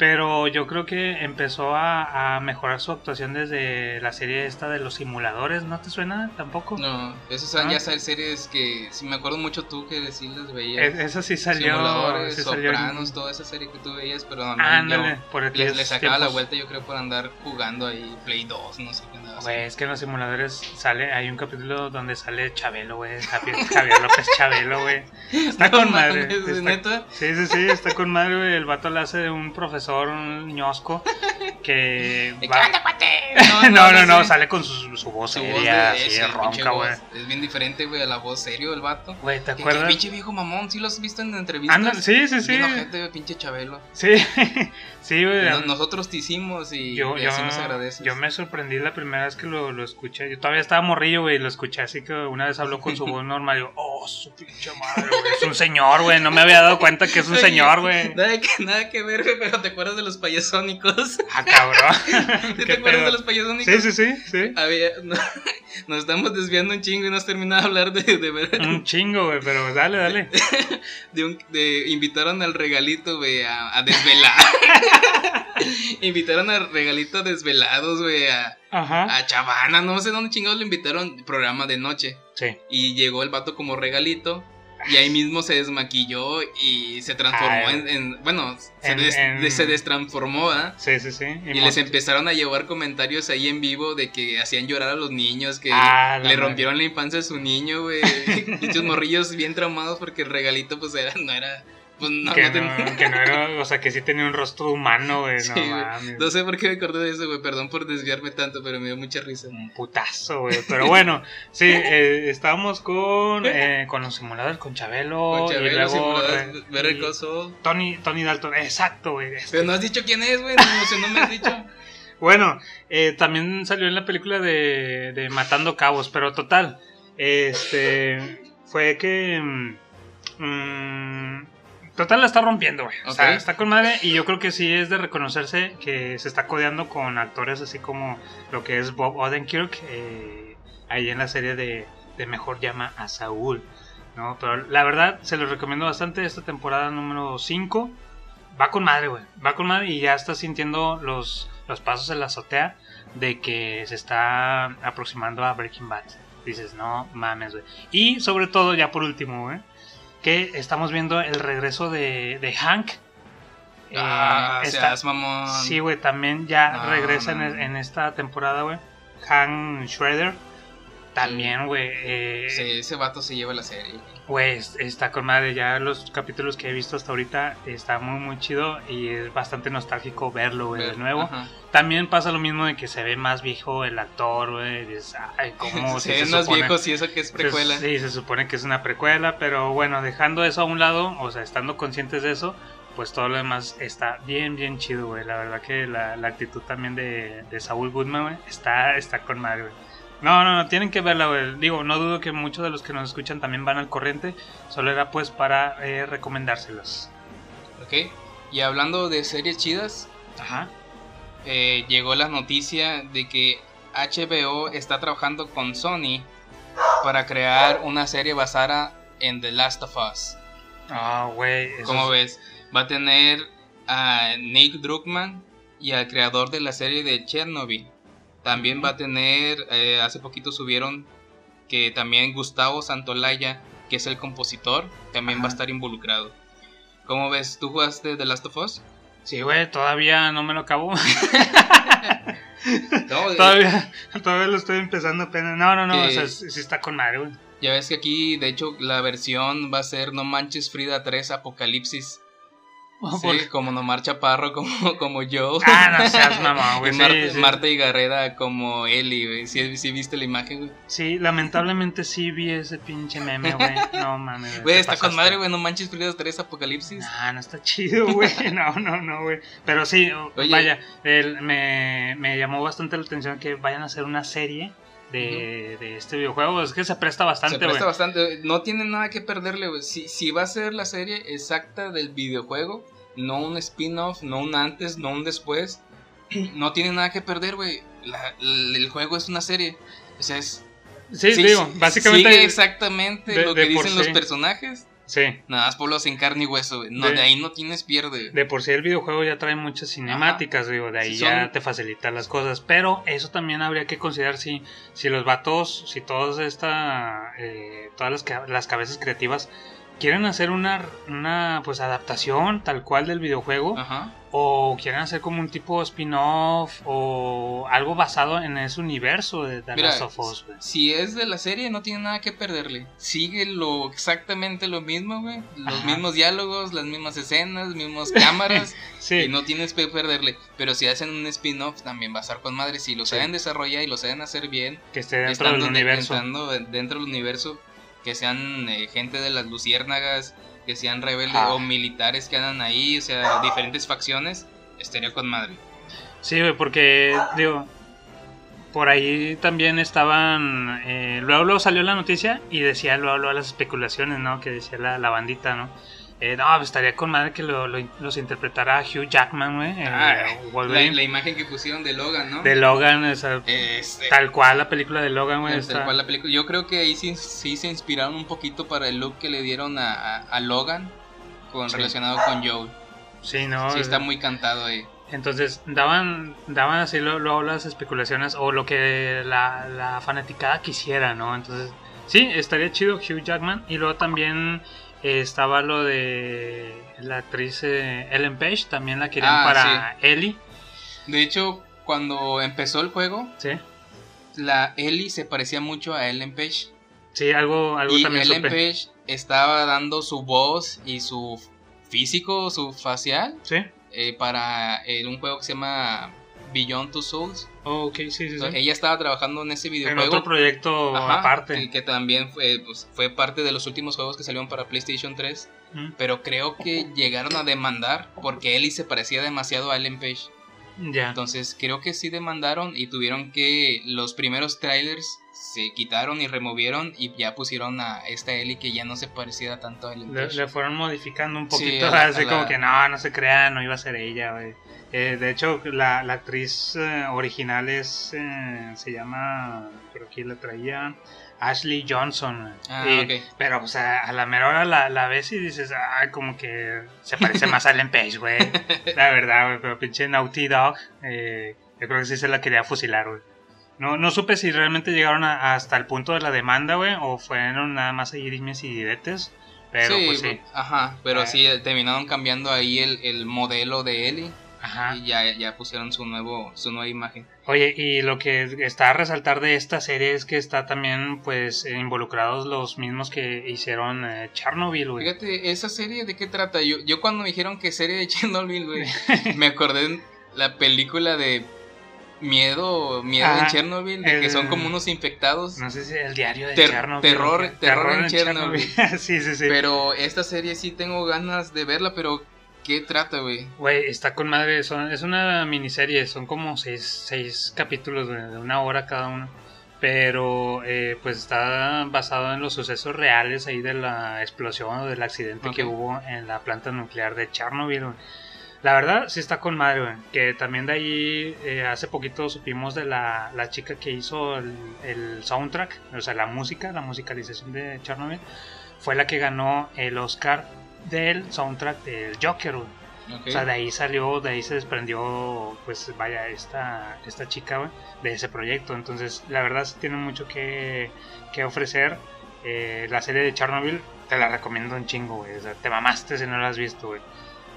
Pero yo creo que empezó a, a mejorar su actuación desde la serie esta de los simuladores. ¿No te suena tampoco? No, esas son Ah. ya sabes, series que. Si me acuerdo mucho tú que sí las veías. Es- esa sí salió. Simuladores, sí salió Sopranos, toda esa serie que tú veías, pero mí Ándale, yo por le, aquellos le sacaba la tiempos. vuelta, yo creo, por andar jugando ahí Play 2, no sé qué Güey, haciendo. es que en los simuladores sale, hay un capítulo donde sale Chabelo, güey, Javier, Javier López Chabelo, güey. Está No con madre. mames, está- ¿neta? Sí, sí, sí, está con madre, güey. El vato le hace de un profesor, un ñosco, que ¿Y va- cuate? No, no, no, sé. sale con su, su voz Su voz seria, de- así, sí, ronca, güey. voz. Es bien diferente, güey, a la voz serio del vato. Güey, ¿te acuerdas? pinche viejo mamón, ¿sí lo has visto en entrevistas? Anda, sí, sí, sí. Güey, pinche Chabelo. Sí, sí, güey. No- nosotros te hicimos y, yo, y yo, así nos agradeces. yo me sorprendí la primera vez que lo, lo escuché. Yo todavía estaba morrillo, güey, lo escuché así que una vez habló con su voz normal. Y yo, oh, su pinche madre, güey. Es un señor, güey. No me había dado cuenta que es un Oye, sí güey. Nada que, nada que ver, güey, pero ¿te acuerdas de los payasónicos? Ah, cabrón. ¿Sí ¿Qué ¿Te acuerdas de los payasónicos? Sí, sí, sí, sí. Había- no, nos estamos desviando un chingo y no has terminado de hablar de, de, ver- Un chingo, güey, pero dale, dale. de, un- de- invitaron al regalito, güey, a, a desvelar. invitaron al regalito a desvelados, güey, a, Ajá. a Chavana, no sé dónde chingados lo invitaron, programa de noche. Sí. Y llegó el vato como regalito. Y ahí mismo se desmaquilló y se transformó Ay. en, en- Bueno, se, En- des- en- de- se destransformó, ¿verdad? Sí, sí, sí. Y les empezaron a llevar comentarios ahí en vivo de que hacían llorar a los niños, que Ah, le madre. rompieron la infancia a su niño, güey. Muchos morrillos bien traumados porque el regalito, pues, era, no era. Pues no, que, no tenía- que no era, o sea, que sí tenía un rostro humano, güey. Sí, no güey. mames. No sé por qué me acordé de eso, güey. Perdón por desviarme tanto, pero me dio mucha risa. Un putazo, güey. Pero bueno, sí, eh, estábamos con, eh, con los simuladores, con Chabelo. Con y Chabelo, luego, simuladores, eh, Better y Call Saul. Tony, Tony Dalton, exacto, güey. este. Pero no has dicho quién es, güey. No, sé, no me has dicho. Bueno, eh, también salió en la película de, de Matando Cabos, pero total, este, fue que... mm, mm, total la está rompiendo, güey. O sea, está con madre y yo creo que sí es de reconocerse que se está codeando con actores así como lo que es Bob Odenkirk, eh, ahí en la serie de, de Mejor llama a Saúl. ¿no? Pero la verdad, se los recomiendo bastante esta temporada número 5 va con madre, güey. Va con madre y ya está sintiendo los, los pasos en la azotea de que se está aproximando a Breaking Bad. Dices, no mames, güey. Y sobre todo, ya por último, güey, que estamos viendo el regreso de, de Hank. Eh, Ah, está- seas mamón. sí, güey, también ya No, regresa no, en, no. en esta temporada, güey. Hank Schrader. También, güey. eh, Sí, ese vato se lleva la serie. Güey, es- está con madre. Ya los capítulos que he visto hasta ahorita está muy, muy chido y es bastante nostálgico verlo, güey, de nuevo. Ajá. También pasa lo mismo de que se ve más viejo el actor, güey. ¿cómo se si ven más supone- viejos y eso que es precuela. Sí, se supone que es una precuela, pero bueno, dejando eso a un lado, o sea, estando conscientes de eso, pues todo lo demás está bien, bien chido, güey. La verdad que la, la actitud también de, de Saúl Goodman, güey, está, está con madre, güey. No, no, no, tienen que verla, güey. Digo, no dudo que muchos de los que nos escuchan también van al corriente. Solo era pues para eh, recomendárselas. Ok. Y hablando de series chidas, Ajá. eh, llegó la noticia de que HBO está trabajando con Sony para crear una serie basada en The Last of Us. Ah, güey. eso ¿Cómo es- ves? Va a tener a Nick Druckmann y al creador de la serie de Chernobyl. También va a tener, eh, hace poquito subieron que también Gustavo Santolaya, que es el compositor, también va a estar involucrado. ¿Cómo ves? ¿Tú jugaste The Last of Us? Sí, güey, todavía no me lo acabo. No, eh, todavía, todavía lo estoy empezando apenas. No, no, no, o Eh, sea, sí, sí está con madre, güey. Ya ves que aquí, de hecho, la versión va a ser No Manches Frida 3 Apocalipsis. Sí, Por- como Nomar Chaparro, como, como yo. Ah, no seas mamón, güey. y Sí, Marta, sí. Marta y Garreda como Eli, güey. ¿Sí, sí viste la imagen, güey? Sí, lamentablemente sí vi ese pinche meme, güey. No mames. Güey, está con pasaste. madre, güey. No Manches Frida 3 Apocalipsis. No, no está chido, güey. No, no, no, güey. Pero sí, Oye. vaya, el- me, me llamó bastante la atención que vayan a hacer una serie de, de este videojuego. Es que se presta bastante, Se presta bastante. No tiene nada que perderle, güey. Si, si va a ser la serie exacta del videojuego, no un spin-off, no un antes, no un después, no tiene nada que perder, güey. El juego es una serie. O sea, es. Sí, sí, digo, básicamente. Sigue exactamente de- lo que dicen los sí. personajes. Sí. Nada más pueblos en carne y hueso, güey. No, De- de, ahí no tienes pierde. De por sí el videojuego ya trae muchas cinemáticas, digo, de ahí Sí, son- ya te facilita las cosas. Pero eso también habría que considerar si, si los vatos, si todas esta, eh, todas las, las cabezas creativas quieren hacer una, una pues adaptación tal cual del videojuego Ajá. O quieren hacer como un tipo spin-off o algo basado en ese universo de The Mira, Last of Us, güey. Si es de la serie, no tiene nada que perderle. Sigue lo exactamente lo mismo, güey. Los Ajá. mismos diálogos, las mismas escenas, mismas cámaras. Sí, Y no tienes que perderle. Pero si hacen un spin-off, también va a estar con madre. Si lo Sí. saben desarrollar y lo saben hacer bien, que esté dentro del de- universo. dentro del universo, que sean eh, gente de las luciérnagas, que sean rebeldes Ah. o militares que andan ahí, o sea, diferentes facciones, estaría con madre. Sí, güey, porque, digo, por ahí también estaban. eh, luego, luego salió la noticia y decía luego, luego las especulaciones, ¿no? Que decía la, la bandita, ¿no? Eh, no, pues estaría con madre que lo- lo- los interpretara Hugh Jackman, güey. eh, Ah, la, imagen que pusieron de Logan, ¿no? de Logan, o sea, Este, tal cual la película de Logan, güey. tal está- cual la película. Yo creo que ahí sí, sí se inspiraron un poquito para el look que le dieron a, a- a Logan con, Sí. relacionado con Joel. Sí, no. Sí, eh, está muy cantado ahí. Entonces daban, daban así luego las especulaciones o lo que la, la fanaticada quisiera, ¿no? Entonces, sí, estaría chido Hugh Jackman. Y luego también eh, estaba lo de la actriz eh, Ellen Page, también la querían Ah, para Ellie. De hecho, cuando empezó el juego, Sí, la Ellie se parecía mucho a Ellen Page. sí, algo, algo y también Ellen supe. Page estaba dando su voz y su físico, su facial, Sí, eh, para un juego que se llama Beyond Two Souls. Oh, ok, sí, sí, sí. Entonces, ella estaba trabajando en ese En videojuego. otro proyecto Ajá, aparte. Que, que también fue, pues, fue parte de los últimos juegos que salieron para PlayStation 3. Mm, Pero creo que llegaron a demandar porque Ellie se parecía demasiado a Ellen Page. Ya. Entonces creo que sí demandaron y tuvieron que los primeros trailers se quitaron y removieron y ya pusieron a esta Ellie que ya no se parecía tanto a Ellen Le, fueron modificando un poquito, así como que no, no se crea, no iba a ser ella. Eh, de hecho, la, la actriz eh, original es, eh, se llama, por aquí la traía, Ashley Johnson. Ah, Y-. Pero, o sea, a la mera hora la, la ves y dices, ay, como que se parece más a Ellen Page, güey. La verdad, güey, pero pinche Naughty Dog, eh, yo creo que sí se la quería fusilar, güey. No, no supe si realmente llegaron a- hasta el punto de la demanda, güey, o fueron nada más ahí dimes y diretes. Pero sí, pues sí. ajá, pero Eh. sí, terminaron cambiando ahí el, el modelo de Ellie Ajá. y ya, ya pusieron su nuevo su nueva imagen. Oye, y lo que está a resaltar de esta serie es que está también, pues, involucrados los mismos que hicieron eh, Chernobyl, güey. Fíjate, ¿esa serie de qué trata? Yo, yo cuando me dijeron que serie de Chernobyl, güey, me acordé en la película de Miedo, Miedo en Chernobyl, de que son como unos infectados. No sé si el diario de Ter- Chernobyl. terror- terror en Chernobyl. sí, sí, sí. Pero esta serie sí tengo ganas de verla, pero ¿qué trata, güey? Güey, está con madre. Son, es una miniserie, son como seis, seis capítulos de una hora cada uno. Pero eh, pues está basado en los sucesos reales ahí de la explosión o del accidente que hubo en la planta nuclear de Chernobyl. La verdad sí está con madre, güey. Que también de ahí eh, hace poquito supimos de la, la chica que hizo el, el soundtrack, o sea, la música, la musicalización de Chernobyl. Fue la que ganó el Oscar del soundtrack del Joker. O sea, de ahí salió, de ahí se desprendió, pues vaya, esta, esta chica, de ese proyecto. Entonces, la verdad, sí tiene mucho que, que ofrecer. Eh, la serie de Chernobyl, te la recomiendo un chingo, güey. O sea, te mamaste si no la has visto, güey.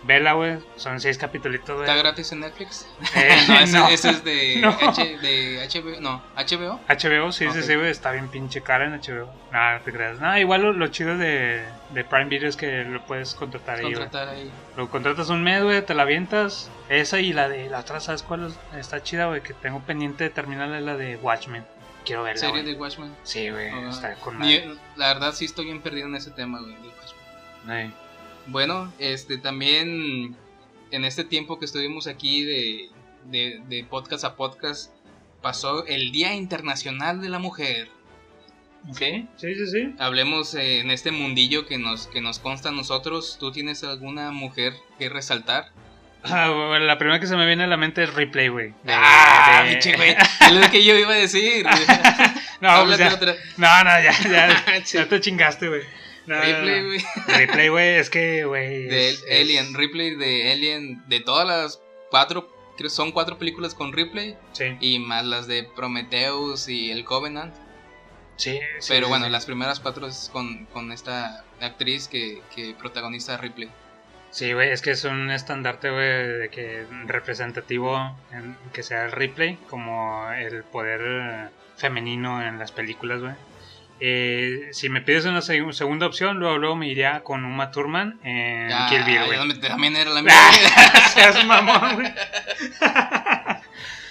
Vela, güey. Son seis capítulos, güey. ¿Está gratis en Netflix? Eh, no, ese, no. ese es de, No. H- de HBO. No, HBO. HBO, sí, sí, Ok. sí, güey. Está bien pinche cara en HBO. Nada, no te creas. Nada, igual lo, lo chido de, de Prime Video es que lo puedes contratar ahí. Contratar ahí. Lo contratas un mes, güey, te la avientas. Esa y la de la otra, ¿sabes cuál es? está chida, güey? Que tengo pendiente de terminar es la de Watchmen. Quiero verla. Serie de Watchmen. Sí, güey, Ah, está con madre. la verdad sí estoy bien perdido en ese tema, güey. de Watchmen. Ay. Bueno, este también en este tiempo que estuvimos aquí de, de, de podcast a podcast, pasó el Día Internacional de la Mujer. ¿Sí? Sí, sí, sí. Hablemos eh, en este mundillo que nos, que nos consta a nosotros. ¿Tú tienes alguna mujer que resaltar? Ah, la primera que se me viene a la mente es Replay, güey. ¡Ah, de- güey! Es lo que yo iba a decir. no, pues Háblate ya- otra. no, no, ya, ya, ya te chingaste, güey. No, no, Ripley, no. güey. Ripley, güey, es que, güey. De es- Alien, es- Ripley de Alien, de todas las cuatro, creo son cuatro películas con Ripley Sí. y más las de Prometheus y el Covenant. Sí, sí, Pero sí, bueno, sí. las primeras cuatro es con, con esta actriz que, que protagoniza a Ripley. Sí, güey, es que es un estandarte, güey, de que representativo en, que sea el replay, como el poder femenino en las películas, güey. Eh, si me pides una seg- segunda opción, luego, luego me iría con Uma Thurman en Ya, Kill Bill, ya güey. también era la misma. Seas mamón, güey.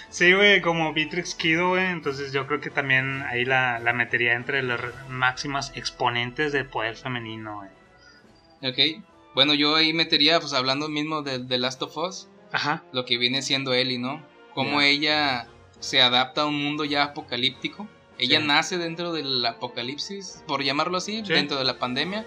Sí, güey, como Beatrix Kido, güey. Entonces yo creo que también ahí la, la metería entre las máximas exponentes del poder femenino, güey. ok. Bueno, yo ahí metería, pues hablando mismo de, de Last of Us, Ajá. lo que viene siendo Ellie, ¿no? Cómo ella se adapta a un mundo ya apocalíptico. Ella Sí. nace dentro del apocalipsis, por llamarlo así, Sí. dentro de la pandemia.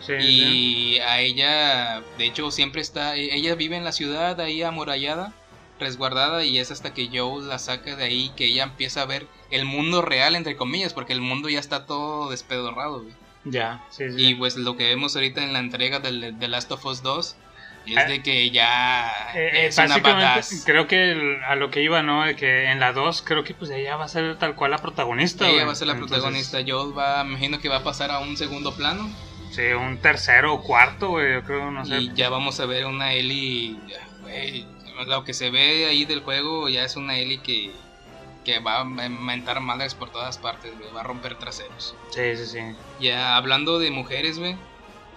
Sí. Y a ella, de hecho, siempre está, ella vive en la ciudad ahí amurallada, resguardada, y es hasta que Joe la saca de ahí que ella empieza a ver el mundo real, entre comillas, porque el mundo ya está todo despedorrado, güey. Ya, sí, sí. Y pues lo que vemos ahorita en la entrega del The Last of Us 2 es de que ya Eh, eh, es una badass. creo que el- a lo que iba, ¿no? De que en la 2 creo que pues ella va a ser tal cual la protagonista. Ella güey. va a ser la Entonces, protagonista. Joe va, me imagino que va a pasar a un segundo plano. Sí, un tercero o cuarto, güey, yo creo, no sé. Y ya vamos a ver una Ellie, ya, güey, lo que se ve ahí del juego ya es una Ellie que, que va a mentar madres por todas partes, güey, va a romper traseros. Sí, sí, sí. Ya hablando de mujeres, güey,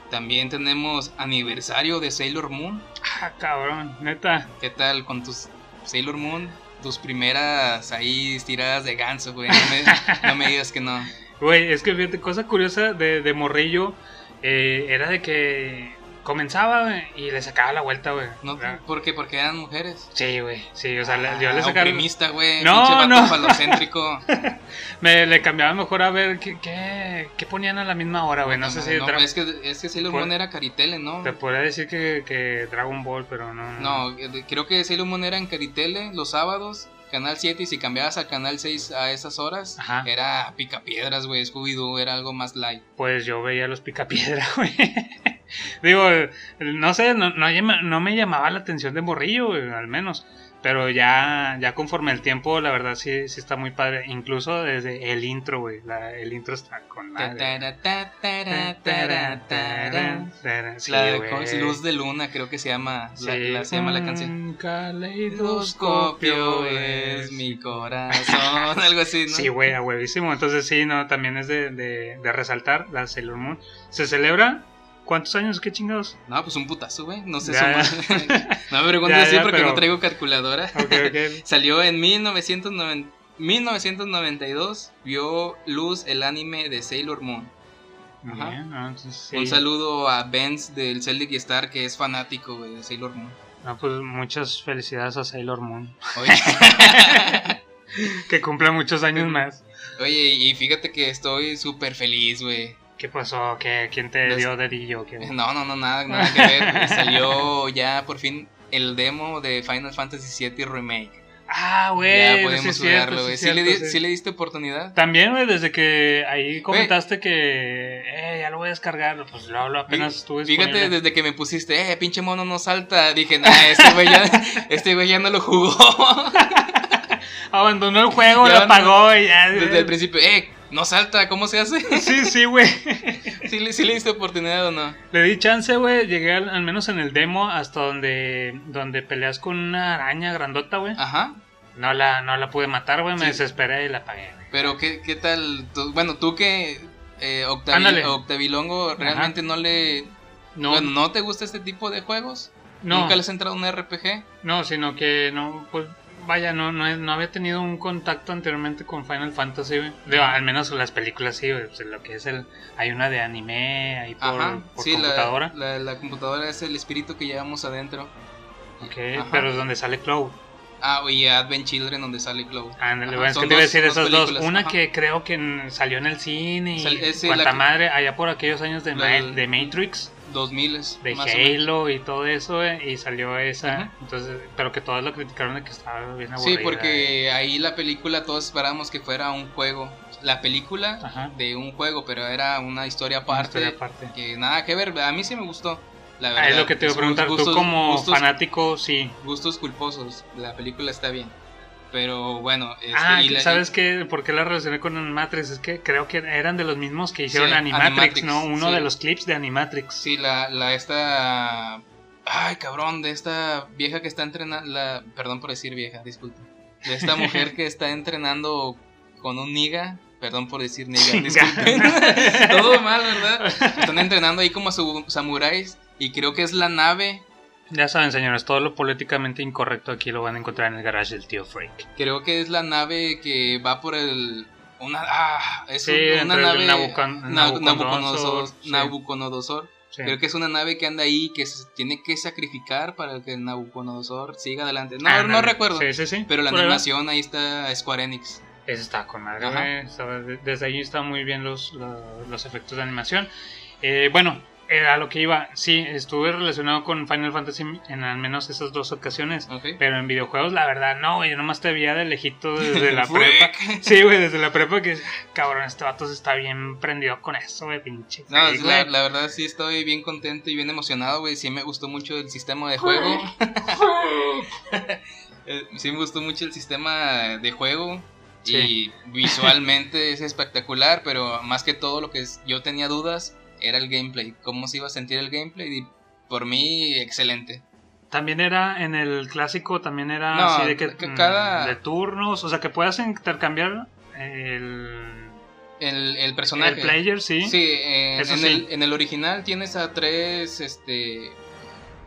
también tenemos aniversario de Sailor Moon. Ah, cabrón, neta. ¿Qué tal con tus Sailor Moon? Tus primeras ahí tiradas de ganso, güey. No me, no me digas que no. Güey, es que fíjate, cosa curiosa de, de Morrillo eh, era de que comenzaba güey, y le sacaba la vuelta, güey. ¿No? Ah, ¿Por qué? Porque eran mujeres. Sí, güey, sí, o sea, le- yo Ah, le sacaba... oprimista, güey. No, no. falocéntrico. Me le cambiaba mejor a ver qué, qué, qué ponían a la misma hora, güey. No sé si... No, es que, es que Sailor Moon era Caritele, ¿no? Te podría decir que, que Dragon Ball, pero no. No, eh, creo que Sailor Moon era en Caritele los sábados, Canal 7, y si cambiabas a Canal 6 a esas horas, Ajá. era Picapiedras, güey, Scooby-Doo, era algo más light. Pues yo veía los picapiedra, güey. Digo, no sé, no, no, no me llamaba la atención de morrillo, al menos. Pero ya, ya conforme el tiempo, la verdad sí, sí está muy padre. Incluso desde el intro, güey. la- El intro está con. Sí, La de Luz de Luna, creo que se llama, la, Sí. la- se llama la canción. Caleidoscopio es mi corazón, algo así, ¿no? Sí, güey, a huevísimo. Entonces sí, no, también es de, de, de resaltar la Sailor Moon. Se celebra, ¿cuántos años? ¿Qué chingados? No, pues un putazo, güey. No sé Ya, sumar. no me preguntes Ya, así ya, porque pero- no traigo calculadora. Ok, ok. Salió en 1990 1992. Vio luz el anime de Sailor Moon. Ajá. Bien, entonces sí. Un saludo a Benz del Celtic Star que es fanático güey, de Sailor Moon. No, pues muchas felicidades a Sailor Moon. Oye, Que cumple muchos años más. oye, y fíjate que estoy súper feliz, güey. ¿Qué pasó? ¿Qué, ¿Quién te Los- dio dedillo? ¿Qué? No, no, no, nada, nada que ver. Salió ya por fin el demo de Final Fantasy VII Remake. Ah, güey. ya podemos jugarlo, güey. ¿Sí, le cierto, di- sí. sí le diste oportunidad? También, güey, desde que ahí comentaste que eh, ya lo voy a descargar, pues lo hablo apenas estuve Fíjate, desde que me pusiste, eh, pinche mono no salta, dije, nah, este güey ya, este ya no lo jugó. Abandonó el juego, lo no- apagó y ya. Desde el principio, eh, no salta, ¿cómo se hace? Sí, sí, güey. ¿Sí, le- sí le diste oportunidad o no? Le di chance, güey. Llegué al, al menos en el demo hasta donde donde peleas con una araña grandota, güey. Ajá. No la, no la pude matar, güey. Me Sí. desesperé y la apagué, güey. Pero, ¿qué, qué tal? Bueno, tú que eh, Octavi-. Octavilongo realmente no le... No, bueno, ¿no te gusta este tipo de juegos? no, ¿Nunca le has entrado un RPG? no, sino que no, pues vaya, no, no, no había tenido un contacto anteriormente con Final Fantasy. Digo, al menos las películas sí. Pues, lo que es el. Hay una de anime ahí por, Ajá. por Sí, la, computadora. la, la computadora es el espíritu que llevamos adentro. Ok, Ajá. pero es donde sale Cloud. Ah, y Advent Children, donde sale Cloud. Ándale, bueno, es que te iba a decir dos esas dos. Una ajá. que creo que salió en el cine y Sal- ese, cuanta la madre, allá por aquellos años de, La Ma- de Matrix, 2000 de. Halo y todo eso, güey, y salió esa. Entonces, pero que todos lo criticaron de que estaba bien aburrida. Sí, porque ahí la película todos esperábamos que fuera un juego. La película Ajá. de un juego, pero era una historia Una aparte. historia aparte. Que nada que ver. A mí sí me gustó. La verdad. Ah, es lo que te iba a preguntar. gustos- Tú como gustos- fanático, sí. Gustos culposos. La película está bien. Pero bueno, este, ah, y la- ¿sabes qué? ¿Por qué la relacioné con Animatrix? Es que creo que eran de los mismos que hicieron Sí, Animatrix, Animatrix, ¿no? Uno sí. de los clips de Animatrix. Sí, la, la esta... Ay, cabrón, de esta vieja que está entrenando... La... Perdón por decir vieja, disculpe. De esta mujer que está entrenando con un niga. Perdón por decir niga, disculpen. Todo mal, ¿verdad? Están entrenando ahí como su- samuráis. Y creo que es la nave. Ya saben, señores, todo lo políticamente incorrecto aquí lo van a encontrar en el garage del tío Freak. Creo que es la nave que va por el... Una, ah, es Sí, un- una nave... Nabucon- Na- Nabucodonosor, sí. Creo que es una nave que anda ahí que se tiene que sacrificar para que el Nabucodonosor siga adelante. No, Ah, no no, recuerdo. Sí, sí, sí. Pero la animación ahí está Square Enix. Ese está con madre, Desde ahí están muy bien los, lo- los efectos de animación. Eh, bueno, era lo que iba. Sí, estuve relacionado con Final Fantasy en al menos esas dos ocasiones. Pero en videojuegos, la verdad, no, güey. Yo nomás te veía de lejito desde la prepa. Sí, güey, desde la prepa que, cabrón, este vato se está bien prendido con eso, güey, pinche. No, la, la verdad sí estoy bien contento y bien emocionado, güey. Sí me gustó mucho el sistema de juego. Eh, sí me gustó mucho el sistema de juego. Sí. Y visualmente es espectacular, pero más que todo lo que es- yo tenía dudas era el gameplay. ¿Cómo se iba a sentir el gameplay? Y por mí, excelente. También era en el clásico, también era No, así de que ca- mm, cada- de turnos, o sea, que puedas intercambiar el, El, el personaje. el player, sí. Sí, en, sí. El, en el original tienes a tres este,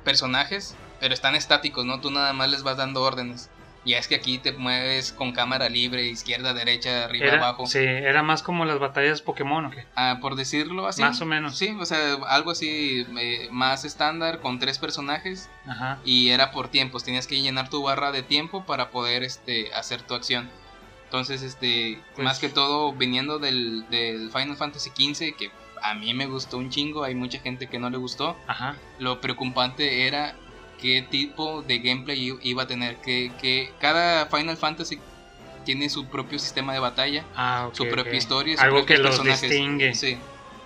personajes, pero están estáticos, ¿no? Tú nada más les vas dando órdenes. Y es que aquí te mueves con cámara libre, izquierda, derecha, arriba, Era, abajo. sí, era más como las batallas Pokémon, ¿o qué? Ah, por decirlo así. Más o menos. Sí, o sea, algo así eh, más estándar con tres personajes Ajá. y era por tiempos. Tenías que llenar tu barra de tiempo para poder este, hacer tu acción. Entonces, este, Pues- más que todo, viniendo del, del Final Fantasy XV, que a mí me gustó un chingo, hay mucha gente que no le gustó. Ajá. Lo preocupante era qué tipo de gameplay iba a tener. Que, que cada Final Fantasy tiene su propio sistema de batalla, Ah, ok, su propia historia, sus Algo que propios los personajes. distingue. Sí.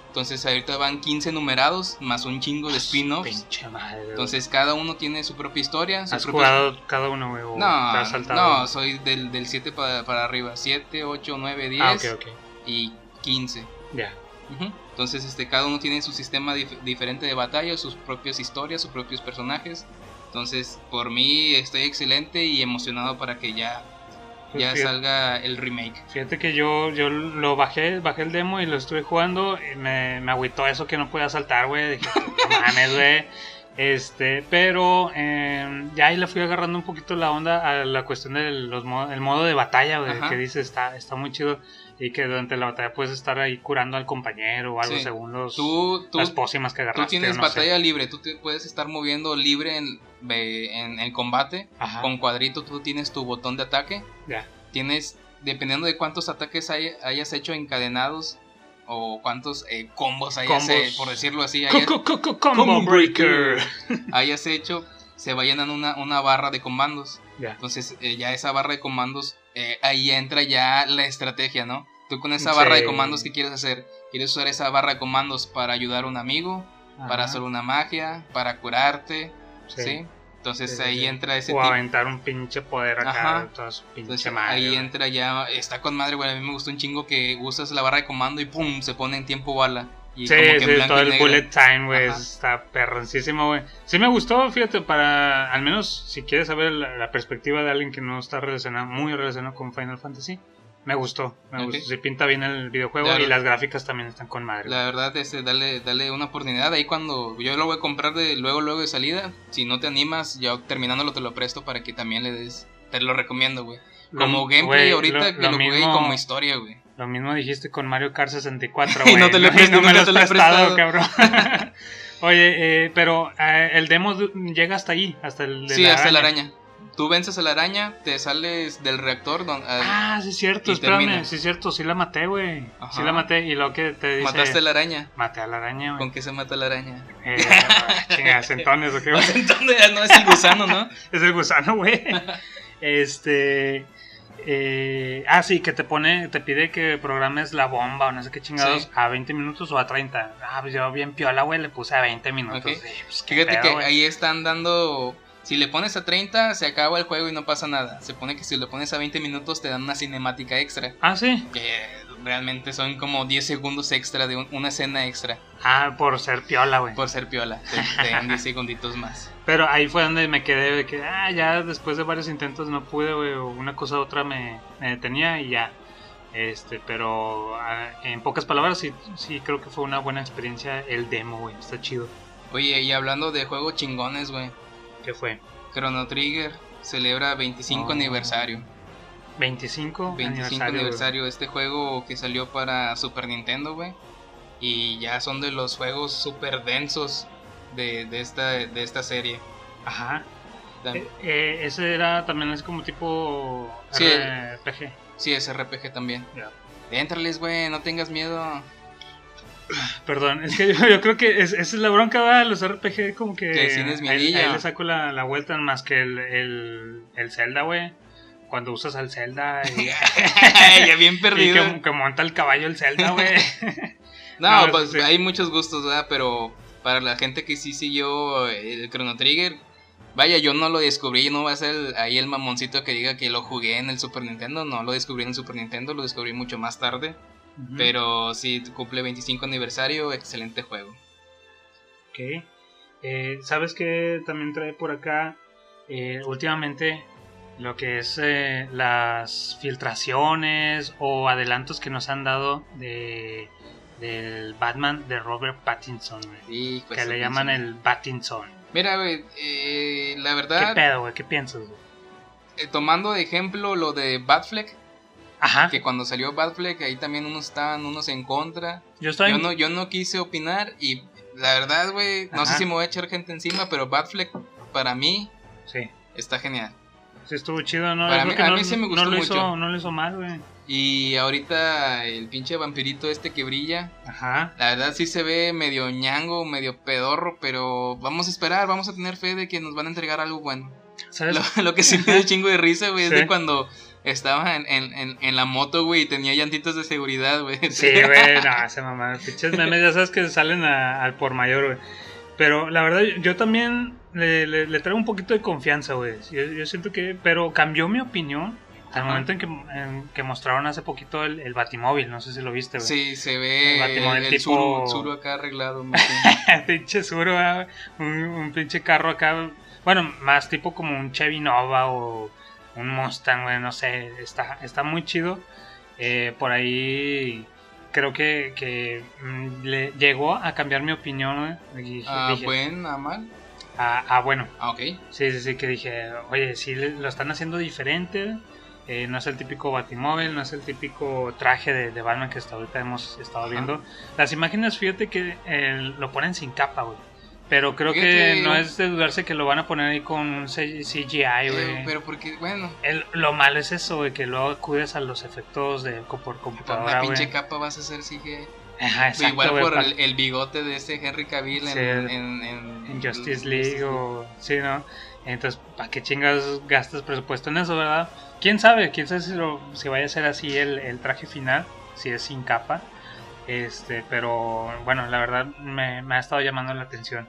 Entonces ahorita van 15 numerados, más un chingo de spin-offs. Pinche madre. güey. Entonces cada uno tiene su propia historia. Su ¿Has jugado cada uno, te No, has saltado? no, soy del, del 7 para, para arriba. 7, 8, 9, 10 Ah, ok, ok. y 15. Ya. Entonces este, cada uno tiene su sistema dif- diferente de batalla, sus propias historias, sus propios personajes. Entonces por mí estoy excelente y emocionado para que ya, Pues ya fíjate- salga el remake. Fíjate que yo, yo lo bajé, bajé el demo y lo estuve jugando. y me, me agüitó eso que no podía saltar, güey. Dije, no mames, güey. Este, pero eh, ya ahí le fui agarrando un poquito la onda a la cuestión del los mo- el modo de batalla, güey. Que dice está, está muy chido. Y que durante la batalla puedes estar ahí curando al compañero o algo Sí. según los, Tú, tú, las pócimas que agarraste. tú tienes sé. batalla libre, tú te puedes estar moviendo libre en, en el combate. Ajá, Con cuadrito tú tienes tu botón de ataque. ya. Tienes, dependiendo de cuántos ataques hay- hayas hecho encadenados o cuántos eh, combos hayas, Combos. eh, por decirlo así, hayas, Co- co- co- Combo Breaker. hayas hecho, se va llenando una, una barra de comandos. Ya. Entonces, eh, ya esa barra de comandos, eh, ahí entra ya la estrategia, ¿no? Tú con esa Sí. barra de comandos, ¿qué quieres hacer? ¿Quieres usar esa barra de comandos para ayudar a un amigo? ¿Para hacer una magia? ¿Para curarte? sí. ¿Sí? Entonces Sí, ahí entra ese O tipo. aventar un pinche poder acá. Su pinche Entonces madre, ahí güey. entra ya, está con madre, güey. A mí me gustó un chingo que usas la barra de comando y pum, se pone en tiempo bala. Y Sí, como que sí, todo el bullet time, güey, está perroncísimo, güey. Sí me gustó, fíjate, para, al menos si quieres saber la, la perspectiva de alguien que no está relacionado, muy relacionado con Final Fantasy, me gustó, me gustó. Sí pinta bien el videojuego y las gráficas también están con madre. La verdad, este, dale, dale una oportunidad. Ahí cuando yo lo voy a comprar de luego, luego de salida. Si no te animas, ya terminándolo te lo presto para que también le des. Te lo recomiendo, güey. Lo- Como gameplay ahorita lo- que lo lo, jugué y como historia, güey. Lo mismo dijiste con Mario Kart 64, Y güey. no te lo he no me lo has prestado, prestado. cabrón. Oye, eh, pero eh, el demo llega hasta ahí, hasta el de Sí, la hasta la araña. Tú vences a la araña, te sales del reactor. Don, Ah, sí es cierto, espérame, termina. sí es cierto, sí la maté, güey. Sí la maté y lo que te dice... mataste a la araña. Maté a la araña, güey. ¿Con qué se mata la araña? Eh, chingas, entonces, ¿o qué, güey? Entonces ya no es el gusano, ¿no? Es el gusano, güey. Este... eh, ah, sí, que te pone, te pide que programes la bomba o no sé qué chingados Sí. a 20 minutos o a 30. Ah, pues yo bien piola, güey, le puse a 20 minutos. Ok. Sí, pues, Fíjate pedo, que ahí están dando Si le pones a 30, se acaba el juego y no pasa nada. Se pone que si le pones a 20 minutos, te dan una cinemática extra. Ah, sí. Que realmente son como 10 segundos extra de un- una escena extra. Ah, por ser piola, güey. Por ser piola. Te, te dan 10 segunditos más. Pero ahí fue donde me quedé de que, ah, ya después de varios intentos no pude, güey, una cosa u otra me, me detenía y ya. Este, pero ah, en pocas palabras sí, sí creo que fue una buena experiencia el demo, güey, está chido. Oye, y hablando de juegos chingones, güey. ¿Qué fue? Chrono Trigger celebra 25 Oh. aniversario. 25, 25 aniversario, de este juego que salió para Super Nintendo, güey. Y ya son de los juegos super densos de, de esta, de esta serie. Ajá. Eh, eh, ese era también así como tipo Sí. RPG. Sí, es RPG también. Ya. Éntrales, güey, no tengas miedo. Perdón, es que yo, yo creo que es- esa es la bronca, ¿verdad? Los RPG como que... Que tienes ahí, le saco la, la vuelta más que el, el, el Zelda, güey. Cuando usas al Zelda y, ya bien y perdido. que, que monta el caballo el Zelda, güey. No, No, pues sí. hay muchos gustos, ¿verdad? Pero para la gente que sí siguió el Chrono Trigger, vaya, yo no lo descubrí, no va a ser el- ahí el mamoncito que diga que lo jugué en el Super Nintendo, no lo descubrí en el Super Nintendo, lo descubrí mucho más tarde. Pero sí, cumple 25 aniversario, excelente juego. Ok. Eh, ¿Sabes qué también trae por acá? Eh, últimamente lo que es eh, las filtraciones o adelantos que nos han dado de del Batman de Robert Pattinson, de que le llaman el Pattinson. Mira, güey, eh, la ¿Qué verdad, pedo, güey? ¿Qué piensas, güey? eh, tomando de ejemplo lo de Batfleck, Ajá. que cuando salió Batfleck ahí también unos estaban unos en contra. Yo estoy. Yo no, yo no quise opinar y la verdad, güey, no sé si me voy a echar gente encima, pero Batfleck para mí Sí. está genial. Sí, estuvo chido, ¿no? Para mí- a no, mí sí me gustó no lo Hizo, mucho. no lo hizo mal, güey. Y ahorita el pinche vampirito este que brilla, Ajá. la verdad sí se ve medio ñango, medio pedorro, pero vamos a esperar, vamos a tener fe de que nos van a entregar algo bueno. ¿Sabes? Lo, lo que sí me dio chingo de risa, güey, es Sí. de cuando estaba en, en, en, la moto, güey, y tenía llantitas de seguridad, güey. Sí, güey, no, se mamá. Pinches memes, ya sabes que salen a- al por mayor, güey. Pero la verdad, yo- también le, le, le traigo un poquito de confianza, güey. Yo, yo siento que. Pero cambió mi opinión al Ajá. momento en que, en que mostraron hace poquito el, el Batimóvil. No sé si lo viste, güey. Sí, se ve El Batimóvil el, tipo- Zuru, Zuru acá arreglado. pinche Suro, ah, un, un pinche carro acá. Bueno, más tipo como un Chevy Nova o un Mustang, güey, no sé. Está, está muy chido. Eh, por ahí creo que, que mm, le llegó a cambiar mi opinión, güey. Dije, buen, a mal. ah, ah, bueno, Ah, ok. sí, sí, sí, que dije, oye, sí lo están haciendo diferente. eh, no es el típico batimóvil, no es el típico traje de, de Batman que hasta ahorita hemos estado Ajá. viendo. Las imágenes, fíjate que eh, lo ponen sin capa, güey. Pero creo Fíjate, que no es de dudarse que lo van a poner ahí con un CGI, güey. pero porque, bueno, El- lo malo es eso, güey, que luego acudes a los efectos de por una computadora, pinche güey. capa vas a hacer CGI. Ajá, exacto, Igual por el, el bigote de este Henry Cavill en, Sí, en, en, en Justice League o sí, ¿no? Entonces, ¿para qué chingas gastas presupuesto en eso, verdad? ¿Quién sabe? ¿Quién sabe si, lo- si vaya a ser así el, el traje final? Si es sin capa. Este, pero bueno, la verdad me, me ha estado llamando la atención.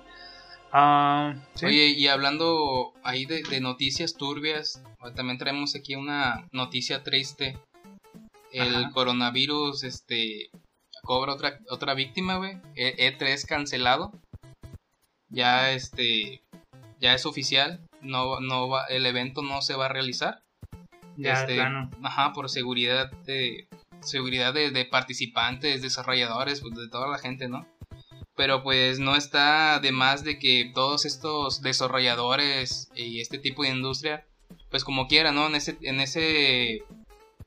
Ah, ¿sí? Oye, y hablando ahí de, de noticias turbias, también traemos aquí una noticia triste. El Ajá. coronavirus, este, cobra otra, otra víctima, güey. E- E3 cancelado. Ya, este, ya es oficial. No, no va, el evento no se va a realizar. ya, este, plano. Ajá, por seguridad de seguridad de, de participantes, desarrolladores, pues de toda la gente, ¿no? Pero pues no está de más de que todos estos desarrolladores y este tipo de industria, pues como quiera, ¿no? En ese, en ese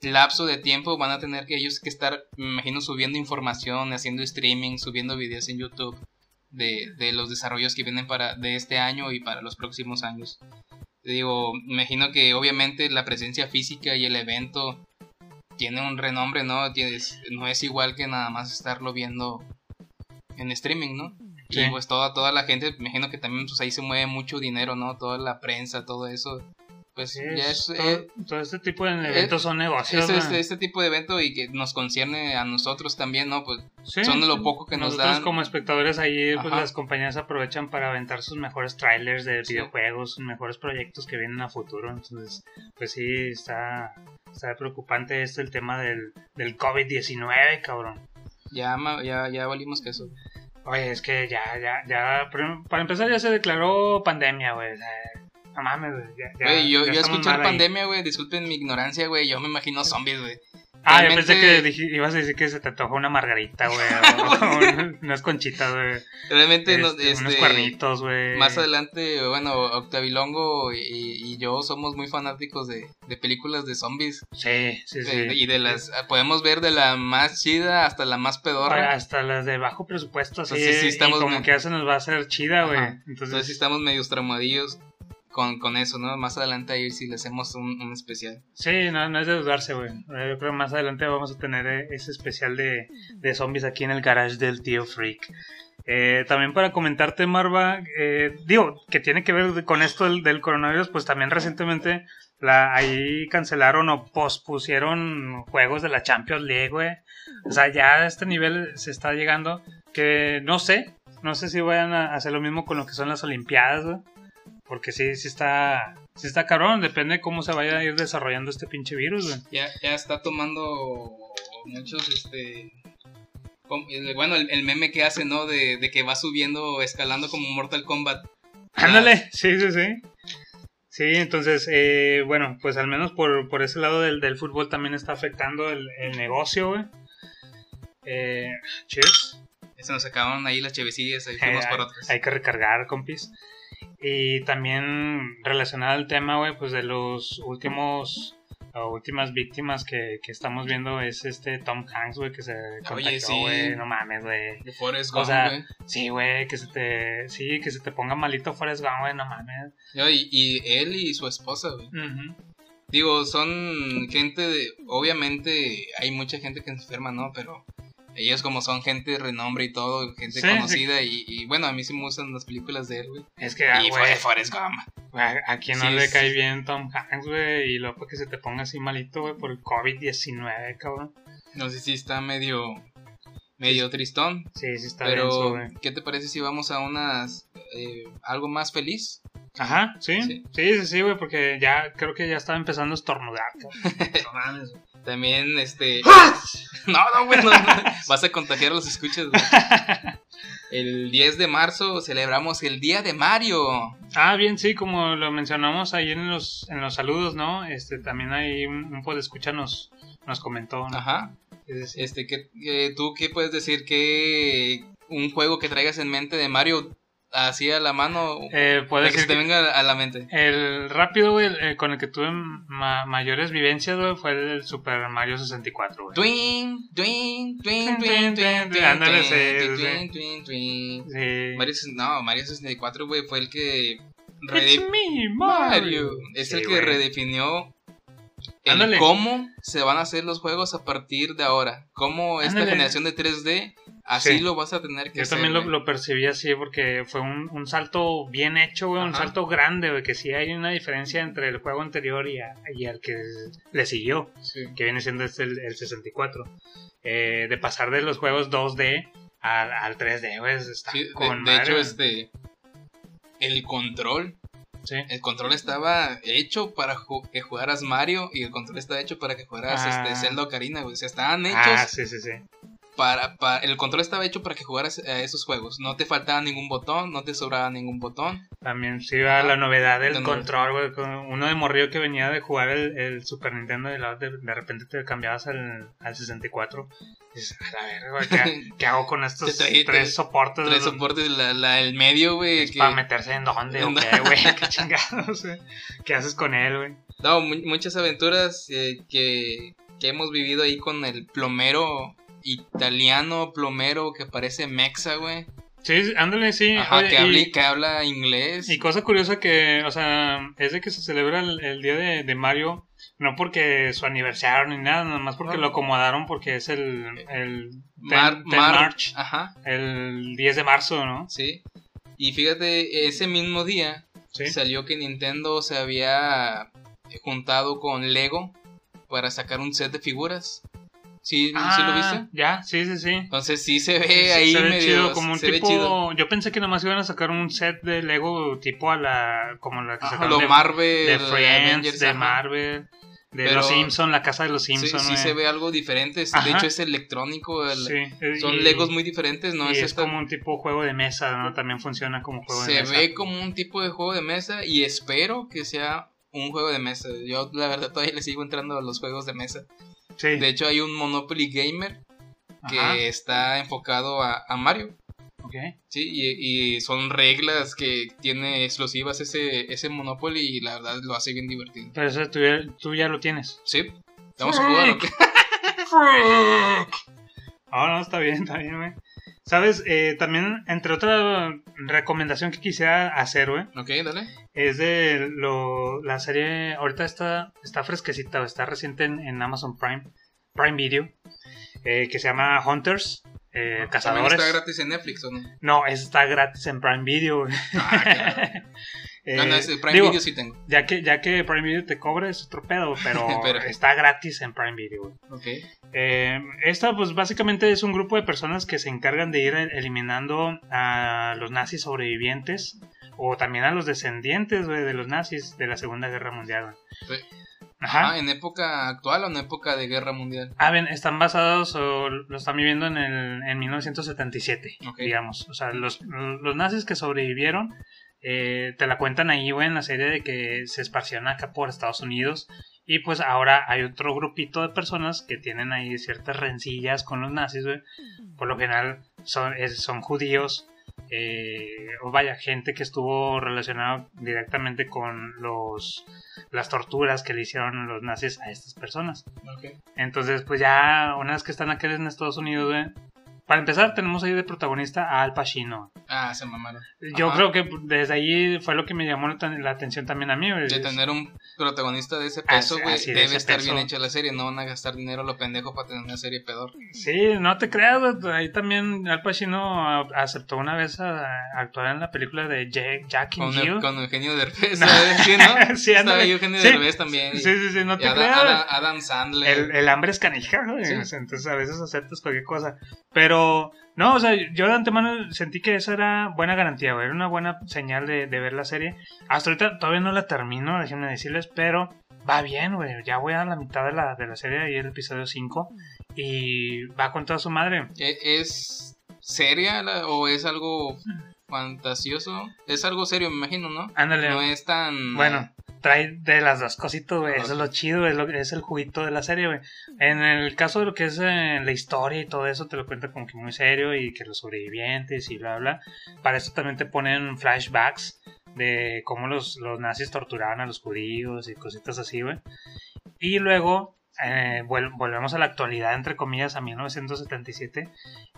lapso de tiempo van a tener que ellos que estar, me imagino, subiendo información, haciendo streaming, subiendo videos en YouTube de, de los desarrollos que vienen para de este año y para los próximos años. Digo, imagino que obviamente la presencia física y el evento tiene un renombre, ¿no? Tienes, no es igual que nada más estarlo viendo en streaming, ¿no? Sí. Y pues toda, toda la gente, me imagino que también pues ahí se mueve mucho dinero, ¿no? Toda la prensa, todo eso, pues Sí, ya es- todo, eh, todo este tipo de eventos son negocios. este, este tipo de evento y que nos concierne a nosotros también, ¿no? Pues Sí, son de lo poco que nos Nosotros dan. como espectadores ahí, pues Ajá. las compañías aprovechan para aventar sus mejores trailers de videojuegos, sus mejores proyectos que vienen a futuro. Entonces, pues sí, está, está preocupante esto el tema del, del COVID-19, cabrón. Ya, ya, ya valimos que eso. Oye, es que ya, ya, ya, para empezar ya se declaró pandemia, güey. o sea, no mames, güey. Ya, ya- Güey, yo, ya yo escuchar ahí. pandemia, güey, disculpen mi ignorancia, güey, yo me imagino zombies, güey. Ah, yo pensé que ibas a decir que se te antoja una margarita, güey. unas conchitas, güey. Realmente, no- este, unos este, cuernitos, güey. Más adelante, bueno, Octavilongo y, y yo somos muy fanáticos de, de películas de zombies. Sí, sí, sí. de- y de las, podemos ver de la más chida hasta la más Oye, pedorra. hasta las de bajo presupuesto, así. Entonces sí estamos y como me- que ya se nos va a hacer chida, güey. Entonces, Entonces sí estamos medio tramadillos con, con eso, ¿no? Más adelante a ir si le hacemos un, un especial. sí, no, no es de dudarse, güey. Eh, Yo creo que más adelante vamos a tener eh, ese especial de, de zombies aquí en el garage del tío Freak. Eh, también para comentarte, Marva, digo, que tiene que ver con esto del, coronavirus, pues también recientemente ahí cancelaron o pospusieron juegos de la Champions League, güey. O sea, ya a este nivel se está llegando que no sé, no sé si vayan a hacer lo mismo con lo que son las Olimpiadas, güey. Porque sí, sí está, sí está cabrón, depende de cómo se vaya a ir desarrollando este pinche virus, güey. Ya, ya está tomando muchos, este... Bueno, el, el meme que hace, ¿no? De, de que va subiendo, escalando como Mortal Kombat. Ándale, sí, sí, sí. Sí, entonces, eh, bueno, pues al menos por, por ese lado del, del fútbol también está afectando el, el negocio, güey. Eh, cheers. Se nos acabaron ahí las chevecillas, ahí Eh, fuimos hay, por otras. hay que recargar, compis. Y también relacionado al tema, güey, pues de los últimos o últimas víctimas que, que estamos viendo es este Tom Hanks, güey, que se contagió, sí. güey, no mames, güey. De Forrest O Gump, sea, güey. sí, güey, que se te, sí, que se te ponga malito Forrest Gump, güey, no mames. Y, y él y su esposa, güey. Digo, son gente de... Obviamente hay mucha gente que enferma, ¿no? Pero ellos como son gente de renombre y todo, gente Sí, conocida Y, y, bueno, a mí sí me gustan las películas de él, güey. Es que, ah, y fue Forrest Gump. a, a quien no Sí, le cae bien Tom Hanks, güey, y luego que se te ponga así malito, güey, por el COVID-19, cabrón. No sé si está medio... Medio tristón. Sí, sí está Pero. ¿qué te parece si vamos a unas... eh, algo más feliz? Ajá, sí. Sí. Sí, sí, sí, güey, porque ya creo que ya estaba empezando a estornudar. cabrón. También, este... no, no, güey, no, no. Vas a contagiar a los escuchas, güey. El 10 de marzo celebramos el Día de Mario. Ah, bien, sí, como lo mencionamos ahí en los, en los saludos, ¿no? Este, también ahí un, un podescucha nos, nos comentó, ¿no? Ajá. Este, ¿qué, qué- ¿tú qué puedes decir que un juego que traigas en mente de Mario así a la mano? Eh, puede que se te venga a la mente. El rápido, güey, el- el con el que tuve ma- mayores vivencias, güey, fue el Super Mario 64, güey. Twin, twin, twin, Twin, twin, twin, twin, twin, ándale. Mario, no, Mario 64, güey, fue el que... It's rede- me, Mario. Es Sí, el que redefinió el Ándale. cómo se van a hacer los juegos a partir de ahora. Cómo esta Ándale. generación de 3D, así Sí. lo vas a tener que Yo hacer. también lo, lo percibí así porque fue un, un salto bien hecho, güey, un salto grande, güey, que sí hay una diferencia entre el juego anterior y, a- y al que le siguió, Sí. que viene siendo este el, el 64. Eh, de pasar de los juegos 2D al, al 3D, güey, está Sí, con de hecho, este. El control. Sí. El control estaba hecho para ju- que jugaras Mario y el control estaba hecho para que jugaras Ah. este, Zelda Ocarina, güey. O sea, estaban hechos Ah, sí, sí, sí. Para, para- El control estaba hecho para que jugaras a esos juegos. No te faltaba ningún botón, no te sobraba ningún botón. También sí va Ajá. la novedad del control, güey. Uno de morrillo que venía de jugar el, el Super Nintendo y luego de, de repente te cambiabas al, al 64. Y dices, a verga, güey, ¿qué, qué hago con estos traí- tres te- soportes? Tres soportes, la, la- el medio, güey. que- ¿Para meterse en dónde o ¿En qué, güey? ¿Qué chingados, güey? ¿Qué haces con él, güey? No, mu- muchas aventuras eh, que, que hemos vivido ahí con el plomero italiano, plomero que parece mexa, güey. Sí, ándale, sí. Ajá, oye, que, y- habla, que habla inglés. Y cosa curiosa que, o sea, es de que se celebra el, el día de, de Mario, no porque su aniversario ni nada, nada más porque No. lo acomodaron porque es el, el 10 Mar- 10 Mar- March, Ajá, el 10 de marzo, ¿no? sí. Y fíjate, ese mismo día Sí. salió que Nintendo se había juntado con Lego para sacar un set de figuras. ¿Sí, ¿sí lo Ah, viste? Ya, sí, sí, sí. Entonces sí se ve Sí, ahí se ve medio... chido, como un se ve tipo. chido. Yo pensé que nomás iban a sacar un set de Lego tipo a la. como la que sacaron lo de, Marvel, de Friends, Avengers, de ajá. Marvel, de Pero- los Simpson, la casa de los Sí, Simpson. sí güey. se ve algo diferente. De Ajá. hecho es electrónico. el- Sí, eh, Son y- Legos muy diferentes, ¿no? y Es es, esta- como un tipo juego de mesa, ¿no? También funciona como juego de se mesa. ve como un tipo de juego de mesa y espero que sea un juego de mesa. Yo la verdad todavía le sigo entrando a los juegos de mesa. Sí. De hecho hay un Monopoly Gamer que Ajá, está enfocado a, a Mario. ok. Sí, y, y son reglas que tiene exclusivas ese, ese Monopoly y la verdad lo hace bien divertido. Pero eso tú ya, tú ya lo tienes. Sí, vamos a jugar. ¿o qué? Ah, no, está bien, está bien. Sabes, Eh, también, entre otra recomendación que quisiera hacer, güey, Ok, dale. es de lo, la serie, ahorita está, está fresquecita, está reciente en, en Amazon Prime, Prime Video, eh, que se llama Hunters, eh, ¿También Cazadores. está gratis en Netflix o no? No, está gratis en Prime Video. güey. Ah, claro. Eh, no, no, ese Prime digo, Video sí tengo. Ya que, ya que Prime Video te cobra es otro pedo, pero, Pero- está gratis en Prime Video. güey. Ok. Eh, esta, pues básicamente es un grupo de personas que se encargan de ir eliminando a los nazis sobrevivientes o también a los descendientes de los nazis de la Segunda Guerra Mundial. Ajá. Ah, ¿en época actual o en época de guerra mundial? Ah, bien, están basados o lo están viviendo en, el, en 1977, Ok. digamos. O sea, los, los nazis que sobrevivieron eh, te la cuentan ahí, güey, en la serie de que se esparcieron acá por Estados Unidos. Y pues ahora hay otro grupito de personas que tienen ahí ciertas rencillas con los nazis, güey. Por lo general son, es- son judíos. eh, o vaya, gente que estuvo relacionada directamente con los las torturas que le hicieron los nazis a estas personas. Entonces, pues ya una vez que están aquí en Estados Unidos, güey, para empezar tenemos ahí de protagonista a Al Pacino. Ah, se mamaron. Yo Ajá. creo que desde ahí fue lo que me llamó la, atención también a mí. güey. De tener un protagonista de ese Así- peso, güey, de debe estar peso. bien hecha la serie. No van a gastar dinero lo pendejo para tener una serie pedor. Sí, no te creas, güey, ahí también Al Pacino aceptó una vez a, a actuar en la película de Jack, Jack and Con, Jill. con Eugenio Derbez, ¿sabes? Sí, ¿no? Sí, Estaba Eugenio Sí. Derbez también. Sí, sí, sí, no te Ada- creas. Ada- Adam Sandler. El, el hambre es canija, güey. Sí. Entonces a veces aceptas cualquier cosa. Pero, no, o sea, yo de antemano sentí que esa era buena garantía, güey. Era una buena señal de, de ver la serie. Hasta ahorita todavía no la termino, déjenme decirles, pero va bien, güey. Ya voy a la mitad de la, de la serie, ahí el episodio 5. Y va con toda su madre. ¿E- ¿Es seria la- o es algo fantasioso? Es algo serio, me imagino, ¿no? Ándale. No es tan... Bueno, trae de las dos cositas, güey. Eso es lo chido, es, lo, es el juguito de la serie, güey. En el caso de lo que es eh, la historia y todo eso, te lo cuenta como que muy serio y que los sobrevivientes y bla, bla. Para eso también te ponen flashbacks de cómo los, los nazis torturaban a los judíos y cositas así, güey. Y luego eh, volvemos a la actualidad, entre comillas, a 1977,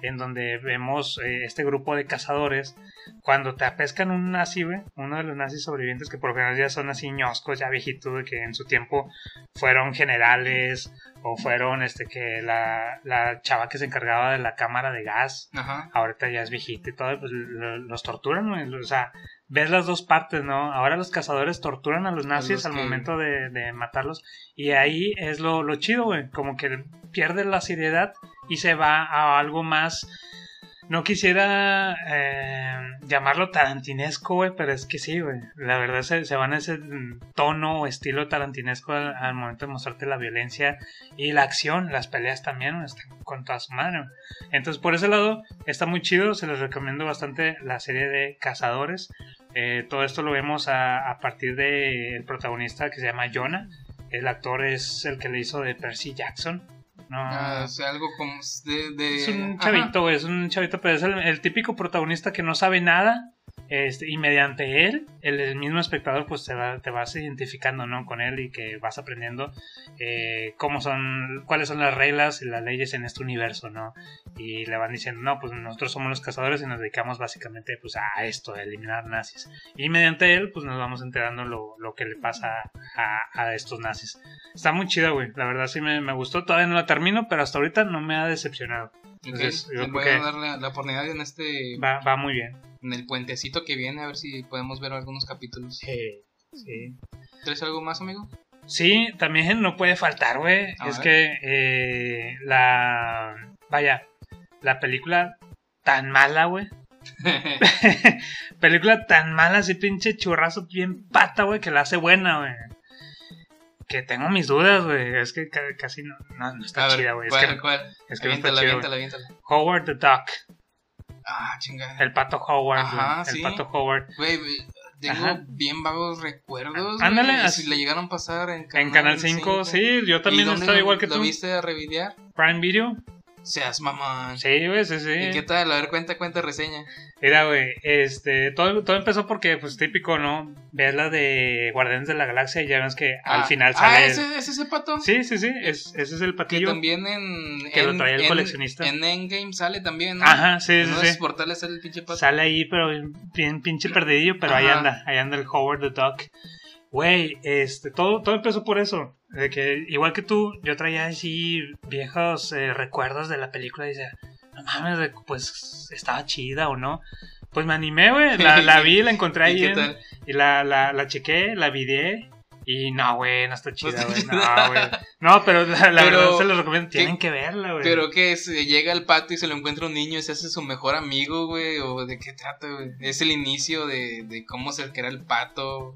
en donde vemos eh, este grupo de cazadores cuando te apescan un nazi, güey, uno de los nazis sobrevivientes que por lo general ya son así ñoscos, ya viejitos, de que en su tiempo fueron generales o fueron este que la, la chava que se encargaba de la cámara de gas, Ajá. ahorita ya es viejita y todo, pues lo- los torturan, o sea, ves las dos partes, ¿no? Ahora los cazadores torturan a los nazis los al que- momento de, de matarlos y ahí es lo, lo chido, güey, como que pierde la seriedad y se va a algo más no quisiera eh, llamarlo tarantinesco, güey, pero es que sí, güey. La verdad se, se van a ese tono o estilo tarantinesco al, al momento de mostrarte la violencia y la acción, las peleas también, están con toda su madre. güey. Entonces, por ese lado, está muy chido, se les recomiendo bastante la serie de Cazadores. Eh, todo esto lo vemos a, a partir del protagonista que se llama Jonah. El actor es el que le hizo de Percy Jackson. No, Ah, o sea, algo como de... de- es un chavito, es un chavito, pero es el, el típico protagonista que no sabe nada. Este, y mediante él, el, mismo espectador, pues te, va- te vas identificando, ¿no? Con él y que vas aprendiendo eh, cómo son, cuáles son las reglas y las leyes en este universo, ¿no? Y le van diciendo, no, pues nosotros somos los cazadores y nos dedicamos básicamente, pues, a esto, a eliminar nazis. Y mediante él, pues, nos vamos enterando lo, lo que le pasa a, a estos nazis. Está muy chido, güey. La verdad sí me, me gustó. Todavía no la termino, pero hasta ahorita no me ha decepcionado. Entonces, yo creo voy a dar la, oportunidad en este... Va, va muy bien. En el puentecito que viene, a ver si podemos ver algunos capítulos. Sí, sí. ¿Traes algo más, amigo? Sí, también no puede faltar, güey. Es ver. que eh, la. Vaya, la película tan mala, güey. película tan mala, así pinche churrazo bien pata, güey, que la hace buena, güey. Que tengo mis dudas, güey. Es que ca- casi no, no, no está A chida, güey. Es ¿cuál, que, cuál? es que no está aviéntala, chida, aviéntala. Howard the Duck. Ah, chinga. El pato Howard, Ajá, sí. El pato Howard. Güey, tengo Ajá. bien vagos recuerdos. Ándale, Si le llegaron a pasar en Canal, En Canal 5, sí, yo también ¿Y dónde estaba lo- igual que ¿Lo tú. viste a revidear? Prime Video. Seas mamón. Sí, güey, sí, sí. ¿Y qué tal? A ver, cuenta, cuenta, reseña. Mira, güey, este, todo, todo empezó porque, pues, típico, ¿no? Ves la de Guardianes de la Galaxia y ya ves que al Ah, final Ah, sale... ¿ese, ¿es ese pato? Sí, sí, sí, es, ese es el Que patillo. también en. Que lo en- traía el en- coleccionista. En Endgame sale también, ¿no? Ajá, sí, En sí, sí. portales sale el pinche pato. Sale ahí, pero bien pinche perdidillo, pero ahí Ajá. anda, ahí anda el Howard the Duck. Güey, este, todo, todo empezó por eso. De que, igual que tú, yo traía así viejos eh, recuerdos de la película y decía, no mames, pues estaba chida o no. Pues me animé, güey, la, la vi, la encontré ¿Y ahí qué en- y la, la, la chequé, la videé. Y no, güey, no está chida, está güey. No, güey. No, pero la, la Pero, verdad se los recomiendo. ¿qué- Tienen que verla, güey. Pero que se llega el pato y se lo encuentra un niño y se hace su mejor amigo, güey. ¿O de qué trata, güey? Es el inicio de, de cómo se crea el pato.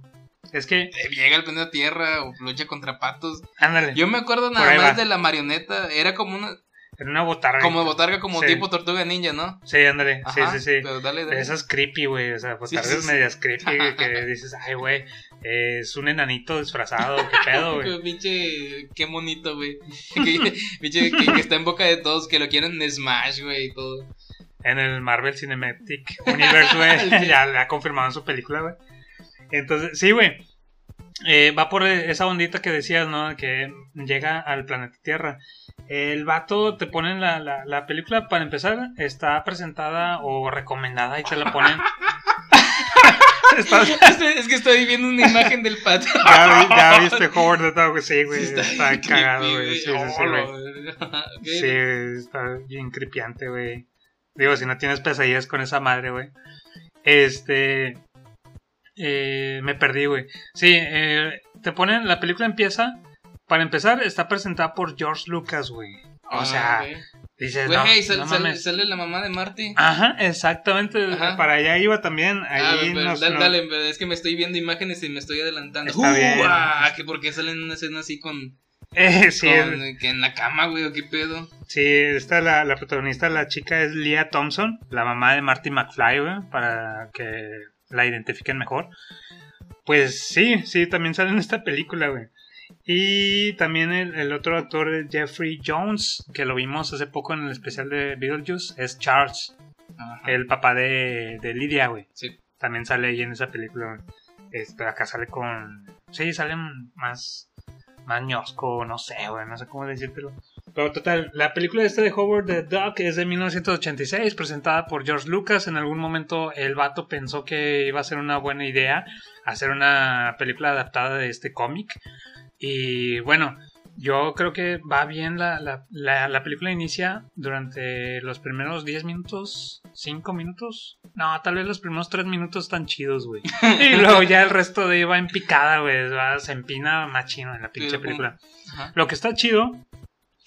Es que, Eh, Llega al planeta Tierra o lucha contra patos. ándale, Yo me acuerdo nada más va. de la marioneta. Era como una. en una botarga. Como botarga, como Sí. tipo tortuga ninja, ¿no? Sí, ándale, sí, sí, sí. Pero dale, dale. esas creepy, güey. O sea, botargas sí, sí. medias creepy que dices, ay, güey, eh, es un enanito disfrazado, qué pedo, güey. Pinche, qué bonito, güey. Pinche que, que está en boca de todos, que lo quieren Smash, güey, y todo. En el Marvel Cinematic Universe, güey. ya le ha confirmado en su película, güey. Entonces, sí, güey. Eh, va por esa ondita que decías, ¿no? Que llega al planeta Tierra. El vato te ponen la, la, la película, para empezar, está presentada o recomendada y te la ponen. Está- es que estoy viendo una imagen del pato. ya, vi- ya viste Howard Dog, güey, sí, güey. Está bien cagado, güey. Sí, sí, sí, Oh, güey. ok. Sí, está bien cripiante, güey. Digo, si no tienes pesadillas con esa madre, güey. Este. Eh, me perdí, güey. Sí, eh, te ponen. La película empieza. Para empezar, está presentada por George Lucas, güey. O Ah, sea, dices, no, Güey, sal- no sal- mames. sale la mamá de Marty. Ajá, exactamente. Ajá. Para allá iba también. Ah, Ahí pero nos- dale, pero es que me estoy viendo imágenes y me estoy adelantando. Está bien. ah, que porque salen en una escena así con, Eh, sí, con- que en la cama, güey, o qué pedo. sí, esta la, la protagonista, la chica es Leah Thompson, la mamá de Marty McFly, güey, para que la identifiquen mejor. Pues sí, sí, también sale en esta película, güey. Y también el, el otro actor, Jeffrey Jones, que lo vimos hace poco en el especial de Beetlejuice, es Charles, Ajá. el papá de, de Lydia, güey. Sí. También sale ahí en esa película, güey. Este, acá sale con... Sí, sale más... Más ñosco, no sé, güey, no sé cómo decírtelo. Pero total, la película esta de Howard the Duck es de 1986, presentada por George Lucas. En algún momento el vato pensó que iba a ser una buena idea hacer una película adaptada de este cómic. Y bueno, yo creo que va bien. La, la, la, la película inicia durante los primeros 10 minutos, 5 minutos. No, tal vez los primeros 3 minutos están chidos, güey. Y luego ya el resto de ahí va en picada, güey. Se empina machino en la pinche película. Lo que está chido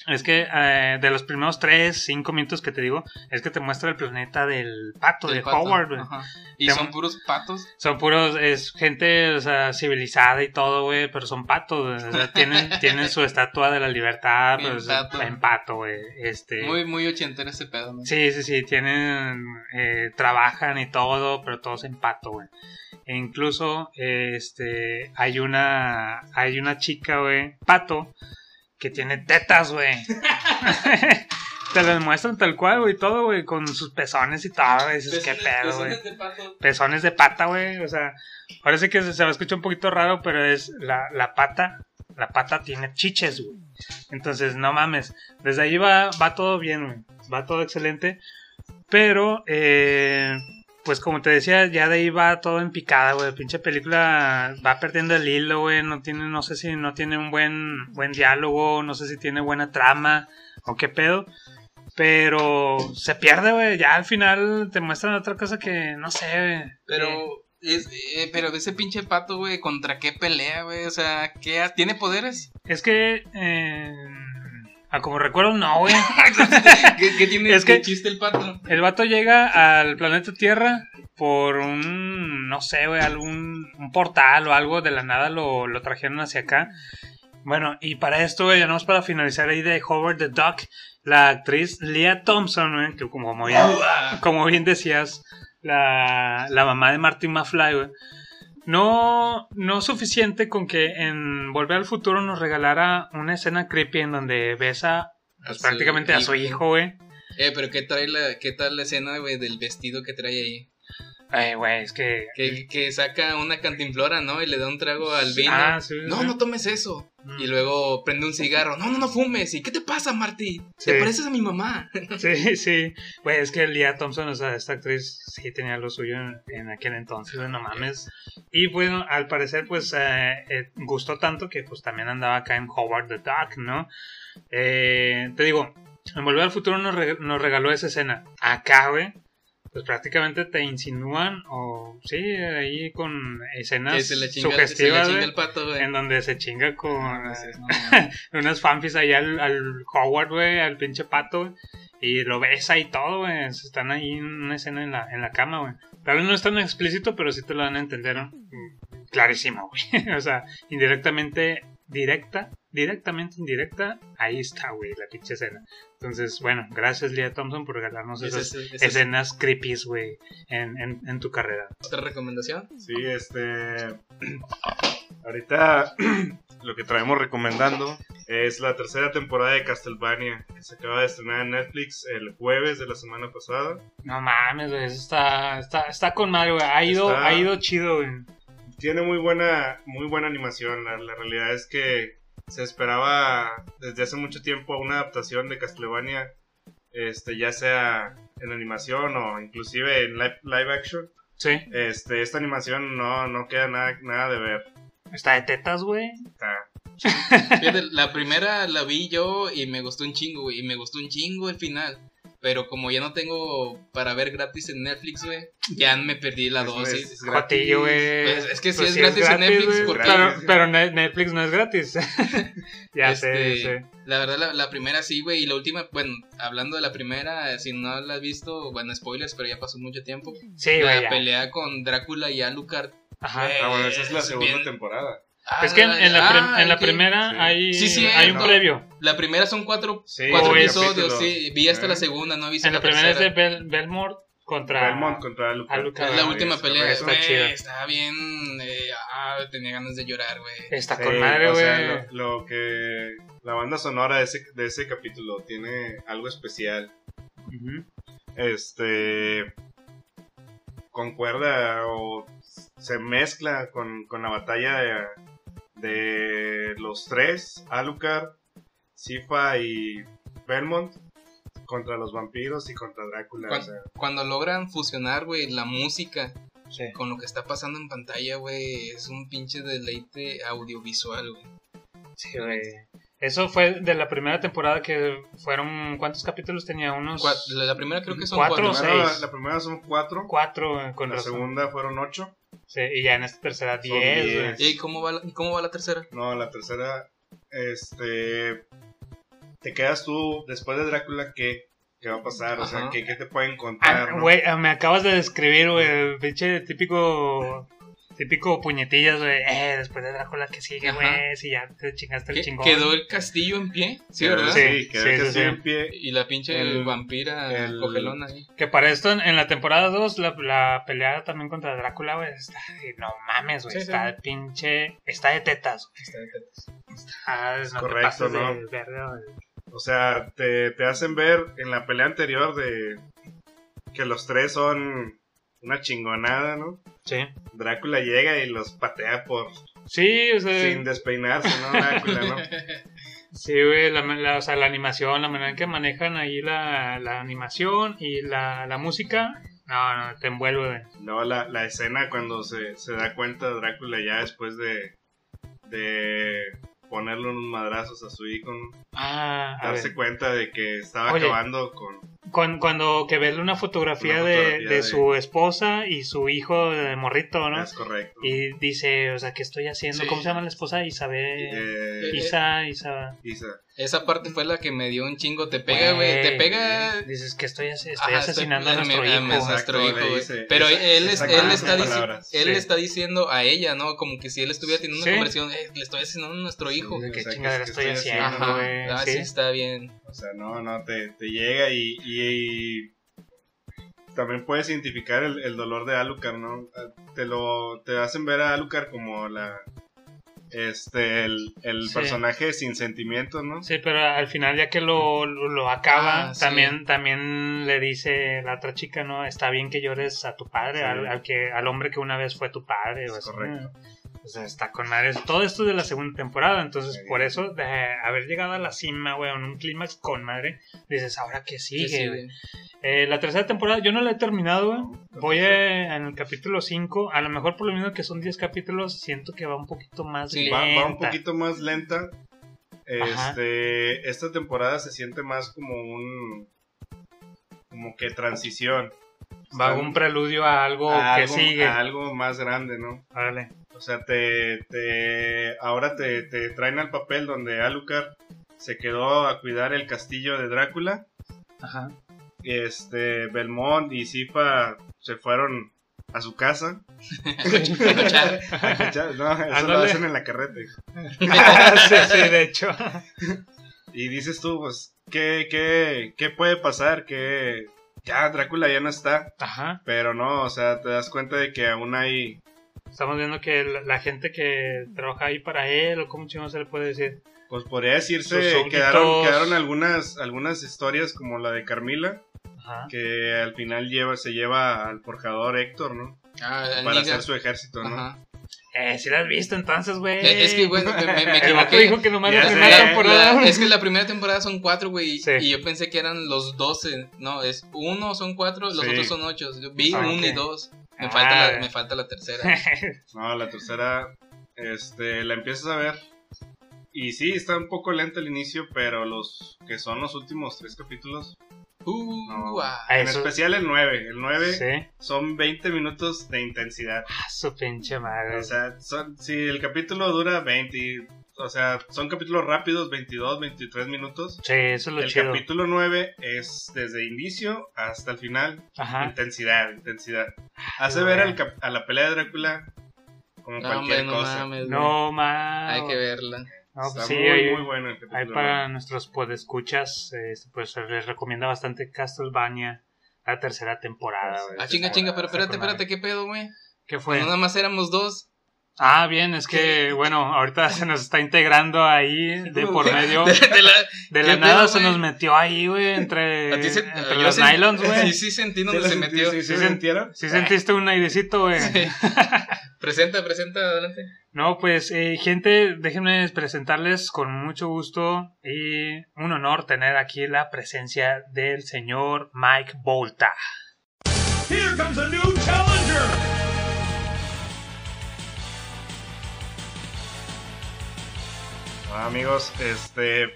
es que eh, de los primeros 3, 5 minutos que te digo, es que te muestra el planeta del pato, Del de pato, Howard, güey. Y Te- son puros patos. Son puros, es gente, o sea, civilizada y todo, güey, pero son patos, güey. O sea, tienen, tienen su estatua de la libertad, En pero es pato. en pato, güey. Este, Muy, muy ochentero ese pedo, ¿no? Sí, sí, sí, tienen, eh, trabajan y todo, pero todos en pato, güey. E incluso, este, hay una, hay una chica, güey, pato, que tiene tetas, güey. Te las muestran tal cual, güey, todo, güey, con sus pezones y todo, güey. Dices, qué pedo, güey. de pato. Pezones de pata, güey, o sea, parece que se, se va a escuchar un poquito raro, pero es la, la pata, la pata tiene chiches, güey. Entonces, no mames, desde ahí va, va todo bien, güey, va todo excelente, pero, eh, pues como te decía, ya de ahí va todo en picada, güey, pinche película va perdiendo el hilo, güey, no tiene, no sé si no tiene un buen, buen diálogo, no sé si tiene buena trama, o qué pedo. Pero se pierde, güey. Ya al final te muestran otra cosa que no sé, güey. Pero Eh, Es, eh, pero de ese pinche pato, güey, ¿contra qué pelea, güey? O sea, ¿qué ¿tiene poderes? Es que. Eh, a como recuerdo, no, güey. ¿Qué, qué tiene Es que- chiste el pato? El vato llega al planeta Tierra por un, no sé, güey, algún un portal o algo de la nada lo, lo trajeron hacia acá. Bueno, y para esto, güey, ya no para finalizar ahí de Howard the Duck, la actriz Leah Thompson, güey, que como bien, como bien decías, la, la mamá de Martin McFly, güey. No, no suficiente con que en Volver al Futuro nos regalara una escena creepy en donde besa pues, prácticamente a su hijo. hijo, güey. Eh, pero ¿qué, trae la, ¿qué tal la escena, güey, del vestido que trae ahí? Ay, güey, es que Que, que saca una cantinflora, ¿no? Y le da un trago al vino. Ah, sí, no, sí. no tomes eso. Mm. Y luego prende un cigarro. No, no, no fumes. ¿Y qué te pasa, Marty? Te pareces a mi mamá. Sí, sí. Güey, es que Leah Thompson, o sea, esta actriz sí tenía lo suyo en, en aquel entonces, no mames. Y bueno, al parecer, pues, eh, eh, gustó tanto que pues también andaba acá en Howard the Duck, ¿no? Eh, te digo, en Volver al Futuro nos, re- nos regaló esa escena. Acá, güey, pues prácticamente te insinúan, o sí, ahí con escenas se chinga, sugestivas, pato, en donde se chinga con... No, no, no. unas fanfis ahí al, al Howard, güey, al pinche pato. Y lo besa y todo, güey. Están ahí en una escena en la, en la cama, güey. Tal vez no es tan explícito, pero sí te lo van a entender, ¿no? Mm, Clarísimo, güey. o sea, indirectamente, directa, directamente indirecta, ahí está, güey, la pinche escena. Entonces, bueno, gracias, Leah Thompson, por regalarnos Esa esas es- escenas creepies, güey, en, en, en tu carrera. otra recomendación. Sí, este. Ahorita lo que traemos recomendando es la tercera temporada de Castlevania, que se acaba de estrenar en Netflix el jueves de la semana pasada. No mames, güey, eso está, está, está con madre, güey. Ha ido, Está- ha ido chido, güey. Tiene muy buena, muy buena animación. La, la realidad es que se esperaba desde hace mucho tiempo una adaptación de Castlevania, este, ya sea en animación o inclusive en live, live action. Sí. Este, esta animación no, no queda nada, nada de ver. Está de tetas, güey. Está- Fíjate, la primera la vi yo y me gustó un chingo, güey. Y me gustó un chingo el final. Pero como ya no tengo para ver gratis en Netflix, güey, ya me perdí la es- dosis. es gratis. Jotillo, güey. Pues es que sí Pues es gratis en Netflix, güey, porque- Pero, pero Ne- Netflix no es gratis. ya Este, sé, sé. La verdad, la, la primera sí, güey. Y la última, bueno, hablando de la primera, eh, si no la has visto, bueno, spoilers, pero ya pasó mucho tiempo. Sí, la pelea con Drácula y Alucard. Ajá. Ah, bueno, esa es la es segunda bien- temporada. Es que en, en la, prim- Ah, en la ok. primera Sí. hay, Sí, sí, hay un no. previo. La primera son cuatro, Sí, cuatro episodios, sí. Vi hasta Eh. la segunda, no vi hasta En la la primera es de. Bel Belmont contra. Belmont contra Alucard. Alucard. Es la Ah, última pelea, está chida. estaba bien, eh, ah, tenía ganas de llorar, güey. Está Sí, con madre, o güey. sea, lo, lo que la banda sonora de ese, de ese capítulo tiene algo especial. Ujú. Este concuerda o se mezcla con, con la batalla de, de los tres, Alucard, Sifa y Belmont contra los vampiros y contra Drácula. Cuan- o sea, Cuando logran fusionar, güey, la música Sí. con lo que está pasando en pantalla, güey, es un pinche deleite audiovisual, güey. Sí, güey. Eso fue de la primera temporada que fueron. ¿Cuántos capítulos tenía? Unos. La, primera creo que son Cuatro cuatro. o seis. la primera son cuatro, Cuatro, güey, con la razón. segunda fueron ocho. Sí, y ya en esta tercera, Son diez, diez. güey. ¿Y cómo va, la, cómo va la tercera? No, la tercera, este, te quedas tú después de Drácula, ¿qué, qué va a pasar? O sea. ¿qué, qué te pueden Ah, contar? no? güey, ah, me acabas de describir, güey, el pinche típico. Típico puñetillas, güey. Eh, después de Drácula que sigue, güey. Si ya te chingaste el ¿Qué- chingón. ¿Quedó el castillo en pie? Sí, ¿verdad? Sí. Quedó sí, el castillo sí. en pie. Y la pinche El- vampira el- cogelona ahí. Que para esto, en, en la temporada 2, la, la pelea también contra Drácula, güey, está de- no mames, güey, Sí, está sí. de pinche, está de tetas, güey. Está de tetas. Ah, no te correcto, de ¿no? güey. O sea, te, te hacen ver en la pelea anterior de que los tres son una chingonada, ¿no? Sí. Drácula llega y los patea por Sí, o sea, sin despeinarse, ¿no? Drácula, ¿no? sí, güey, la, la- o sea, la animación, la manera en que manejan ahí la, la animación y la, la música, no, no, te envuelve, güey. Luego la, la escena cuando se, se da cuenta Drácula ya después de, de ponerle unos madrazos a su hijo, ¿no? Ah, darse cuenta de que estaba Oye. acabando con, Cuando, cuando que verle una fotografía, Una de, fotografía de de- su esposa y su hijo de morrito, ¿no? Es correcto. Y dice, o sea, ¿qué estoy haciendo? Sí. ¿Cómo se llama la esposa? Isabel. Eh, Isa, Isa. Isa. Esa parte fue la que me dio un chingo. Te pega, güey. Te pega. Dices que estoy, estoy Ajá, asesinando a estoy- nuestro a- hijo. a nuestro Exacto, hijo, le güey. dice- Pero esa- él, es- esa él, con está palabras. él Sí. le está diciendo a ella, ¿no? Como que si él estuviera teniendo una Sí. conversación, eh, le estoy asesinando a nuestro hijo. ¿Qué O sea, chingadera que- que estoy estoy haciendo, güey? Ah, Sí. sí, está bien. O sea, no, no, te, te llega y, y- y también puedes identificar el, el dolor de Alucard, ¿no? Te lo te hacen ver a Alucard como la este el, el Sí. personaje sin sentimientos, ¿no? Sí, pero al final ya que lo, lo, lo acaba, Ah, sí. también, también le dice la otra chica, ¿no? Está bien que llores a tu padre, Sí. al, al que, al hombre que una vez fue tu padre. o Es así, correcto. ¿no? O sea, está con madre. Todo esto es de la segunda temporada, entonces por eso, de haber llegado a la cima, güey, en un clímax con madre, dices, ¿ahora qué sigue? Sí, sí, güey? güey. Eh, la tercera temporada, yo no la he terminado, güey. Voy tampoco. eh, en el capítulo 5. A lo mejor por lo mismo que son 10 capítulos, siento que va un poquito más Sí, lenta. Va, va un poquito más lenta. Ajá. Este, esta temporada se siente más como un como que transición. Va un preludio a algo a que algo, sigue. a algo más grande, ¿no? Órale. O sea, te, te ahora te, te traen al papel donde Alucard se quedó a cuidar el castillo de Drácula. Ajá. Este, Belmont y Zipa se fueron a su casa. Escuchar. A cachar- no, eso lo Ándale. hacen en la carreta. sí, sí, de hecho. Y dices tú, pues, ¿qué, qué, qué puede pasar? Que ya Drácula ya no está. Ajá. Pero no, o sea, te das cuenta de que aún hay... Estamos viendo que la, la gente que trabaja ahí para él, o cómo chingón se le puede decir. Pues podría decirse, quedaron, quedaron algunas, algunas historias como la de Carmila, Ajá. que al final lleva, se lleva al forjador Héctor, ¿no? Ah, Para hacer su ejército, ¿no? Ajá. Eh, si la has visto entonces, güey. Eh, Es que, bueno, me, me- equivoqué. dijo que nomás Ya la primera temporada. la- es que la primera temporada son cuatro, güey. Sí. Y yo pensé que eran los doce. No, es uno son cuatro, los Sí. otros son ocho. Yo vi Ah, uno y dos. Me, Ah. falta la, me falta la tercera. No, la tercera, este, la empiezas a ver. Y sí, está un poco lenta al inicio, pero los que son los últimos tres capítulos, Uh, No. ah. Ah, en eso- especial el 9, el 9 Sí. son 20 minutos de intensidad. Ah, su pinche madre. O sea, son, si el capítulo dura 20, y- o sea, son capítulos rápidos, 22, 23 minutos. sí, eso es lo El chido. capítulo 9 es desde inicio hasta el final, Ajá. intensidad, intensidad. Hace güey. ver al cap- a la pelea de Drácula como No, cualquier hombre, no cosa. mames. No, ma. Hay que verla. No, Está pues sí, muy, muy bueno el capítulo. Ahí para nuestros podescuchas, este, pues les recomienda bastante Castlevania, la tercera temporada. Ah, chinga, chinga, pero Está espérate, espérate, ¿qué pedo, güey? ¿Qué fue? No, nada más éramos dos. Ah, bien, es que, bueno, ahorita se nos está integrando ahí de por medio. De, de la, De la ¿Qué nada pedo, se nos metió ahí, güey, entre, a ti se- entre yo los nylons, güey. Sí, Sí, sentí ¿Sí donde se sentí- metió. ¿Sí, sí Sí, sentiste un airecito, güey. Sí. presenta, presenta, adelante. No, pues, eh, gente, déjenme presentarles con mucho gusto y un honor tener aquí la presencia del señor Mike Volta. Here comes a new challenger! Ah, amigos, este,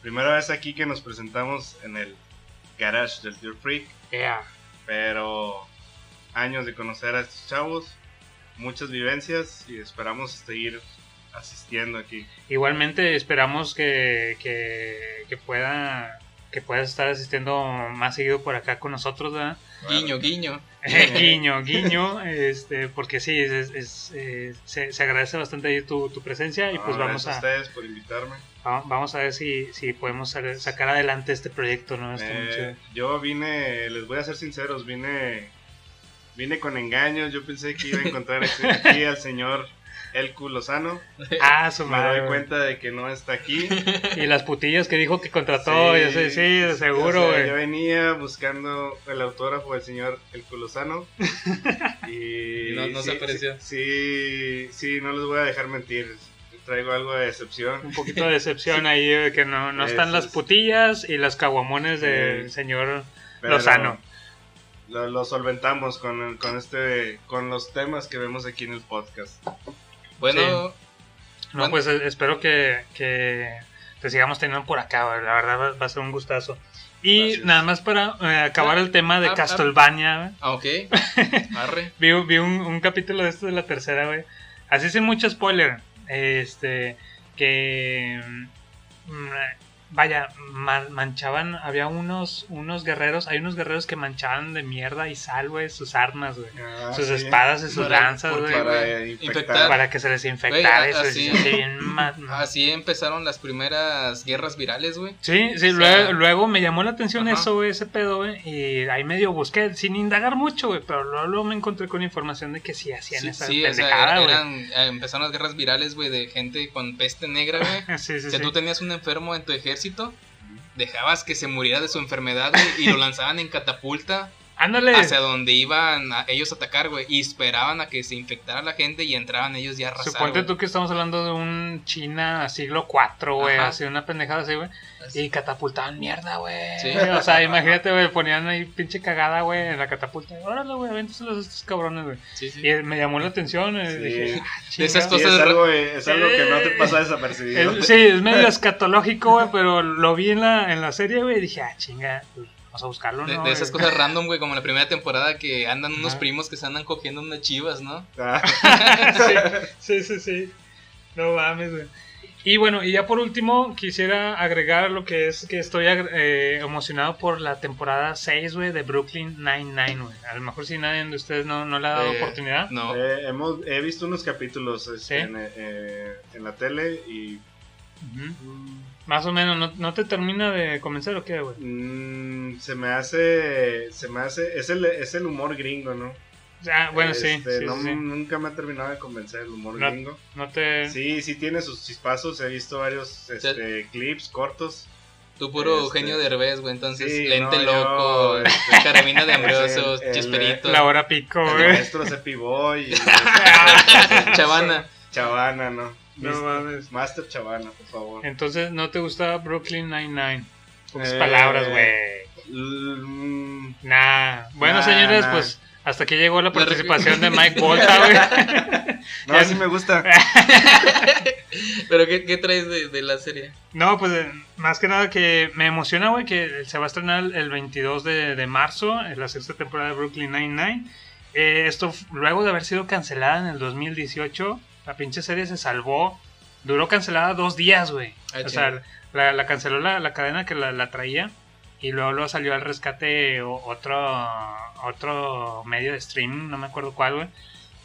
primera vez aquí que nos presentamos en el garage del Dear Freak, Yeah. pero años de conocer a estos chavos, muchas vivencias y esperamos seguir asistiendo aquí. Igualmente esperamos que, que, que pueda que puedas estar asistiendo más seguido por acá con nosotros, ¿verdad? Guiño, guiño. guiño, guiño, este, porque sí, es, es- eh, se, se agradece bastante ahí tu, tu presencia y pues Ah, vamos gracias a, ustedes por invitarme. va- vamos a ver si, si podemos sa- sacar adelante este proyecto, ¿no? Eh, yo vine, les voy a ser sinceros, vine, vine con engaños. Yo pensé que iba a encontrar aquí, aquí al señor El Lozano. Ah, su Me madre. doy cuenta de que no está aquí. Y las putillas que dijo que contrató, Sí, sé, sí, de seguro, güey. yo venía buscando el autógrafo del señor El Lozano. y No- no se sí, apareció. Sí, sí, sí, no les voy a dejar mentir. Traigo algo de decepción. Un poquito de decepción ahí, de que no, no están las putillas y las caguamones del Sí. señor pero Lozano. Lo, lo solventamos con, con este con los temas que vemos aquí en el podcast. Bueno, No, Bueno. pues eh, espero que, que te sigamos teniendo por acá, la verdad va, va a ser un gustazo. Y Gracias. nada más para eh, acabar el tema de Ah, ah, Castlevania. Ah, ok. Arre. Vi, vi un, un capítulo de esto de la tercera, güey. Así sin mucho spoiler. Este. Que. Vaya, ma- manchaban. Había unos, unos guerreros. Hay unos guerreros que manchaban de mierda y sal, güey, sus armas, güey. Ah, sus sí. espadas y sus Para- lanzas, güey. para Infectar. Para que se les infectara así- empezaron las primeras guerras virales, güey. Sí, sí, O sea- luego, luego me llamó la atención Ajá. eso, güey, ese pedo, güey, y ahí medio busqué, sin indagar mucho, güey, pero luego, luego me encontré con información de que sí hacían Sí, esa sí, o sea, pendejada, güey. eran, eh, empezaron las guerras virales, güey, de gente con peste negra, güey. Sí, sí, que sí. tú tenías un enfermo en tu ejército, dejabas que se muriera de su enfermedad, y lo lanzaban en catapulta Ándale. hacia donde iban a ellos a atacar, güey, y esperaban a que se infectara la gente y entraban ellos ya a arrasar, Suponte güey. tú que estamos hablando de un China siglo IV, güey, así una pendejada así, güey. Y catapultaban mierda, güey. Sí. O sea, imagínate, güey, ponían ahí pinche cagada, güey, en la catapulta. Órale, güey, avéntaselos a estos cabrones, güey. Sí, sí. Y me llamó la atención, eh, Sí. dije, ah, De esas cosas es algo, eh, es algo que no te pasa desapercibido. Es- sí, es medio escatológico, güey, pero lo vi en la, en la serie, güey, y dije, ah, chinga, pues, a buscarlo, De, ¿no? de esas güey? cosas random, güey, como la primera temporada que andan unos Ajá. primos que se andan cogiendo unas chivas, ¿no? Ah, sí, sí, sí. No mames, güey. Y bueno, y ya por último, quisiera agregar lo que es que estoy eh, emocionado por la temporada 6, güey, de Brooklyn Nine-Nine, güey. A lo mejor si nadie de ustedes no, no le ha dado Eh, oportunidad. No. eh, hemos, he visto unos capítulos este, ¿Sí? en, eh, en la tele y. Más o menos, ¿no, no te termina de convencer o qué, güey? mm, se me hace, se me hace, es el, es el humor gringo, ¿no? Ah, bueno, sí, Este, sí, no- sí, sí. Nunca me ha terminado de convencer el humor No- gringo. No te... Sí, sí tiene sus chispazos, he visto varios este, clips cortos. Tú puro Este- Eugenio Derbez, güey, entonces Sí, lente no, yo, loco, este- carabina de Ambrosio, El- el- Chisperito, La hora pico, El güey. maestro Cepi Boy y Chavana. Chavana, ¿no? No mames. Master Chavana, por favor. Entonces, ¿no te gusta Brooklyn Nine-Nine? Pocas Eh, palabras, güey. Mm, Nah. Bueno, Nah, señores, nah. pues hasta aquí llegó la participación de Mike Volta, güey. No, Ya- sí me gusta. Pero ¿qué, qué traes de, de la serie? No, pues eh, más que nada que me emociona, güey, que se va a estrenar el 22 de, de marzo, en la sexta temporada de Brooklyn Nine-Nine. Eh, esto luego de haber sido cancelada en el 2018, la pinche serie se salvó. Duró cancelada dos días, güey. Ah, o sea, la, la canceló la, la cadena que la, la traía. Y luego, luego salió al rescate otro, otro medio de streaming, no me acuerdo cuál, güey.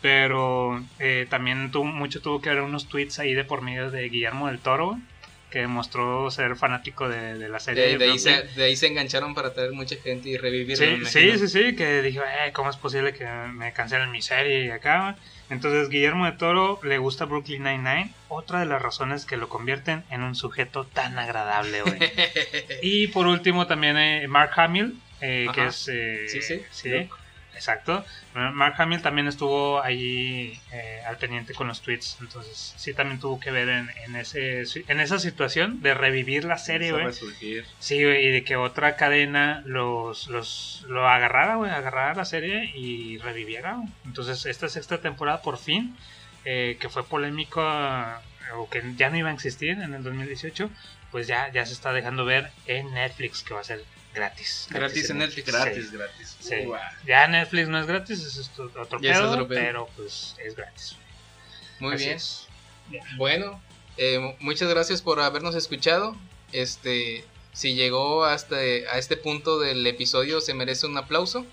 Pero eh, también tuvo, mucho tuvo que ver unos tweets ahí de por medio de Guillermo del Toro, güey, que mostró ser fanático de, de la serie. De, de ahí se, de ahí se engancharon para traer mucha gente y revivirlo. Sí, sí, sí, sí, que dijo, eh, ¿cómo es posible que me cancelen mi serie y acá? Entonces, Guillermo de Toro le gusta Brooklyn Nine-Nine, otra de las razones que lo convierten en un sujeto tan agradable, güey. y por último, también eh, Mark Hamill, eh, que es. eh, Sí, sí. Sí, exacto. Mark Hamill también estuvo ahí eh, al pendiente con los tweets, entonces sí también tuvo que ver en, en, ese, en esa situación de revivir la serie, güey. Sí, y de que otra cadena los, los lo agarrara, güey, agarrara la serie y reviviera. Entonces, esta sexta temporada, por fin, eh, que fue polémico eh, o que ya no iba a existir en el 2018, pues ya, ya se está dejando ver en Netflix, que va a ser gratis. Gratis en Netflix. Gratis, Sí. gratis. Sí. Ya Netflix no es gratis, es esto- otro es pedo, otro pedo. pero pues es gratis. Muy Así bien. es. Bueno, eh, mu- muchas gracias por habernos escuchado. Este, si llegó hasta a este punto del episodio, se merece un aplauso.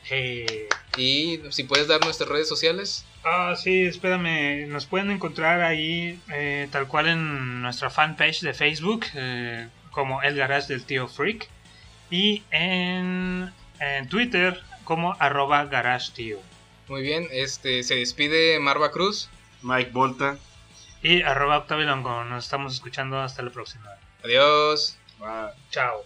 Y si puedes dar nuestras redes sociales. Ah, sí, espérame. Nos pueden encontrar ahí eh, tal cual en nuestra fanpage de Facebook, eh, como El Garage del Tío Freak. Y en, en Twitter como arroba Garage Tío. Muy bien, este se despide Marva Cruz. Mike Volta. Y arroba Octavio Longo. Nos estamos escuchando hasta la próxima. Adiós. Bye. Chao.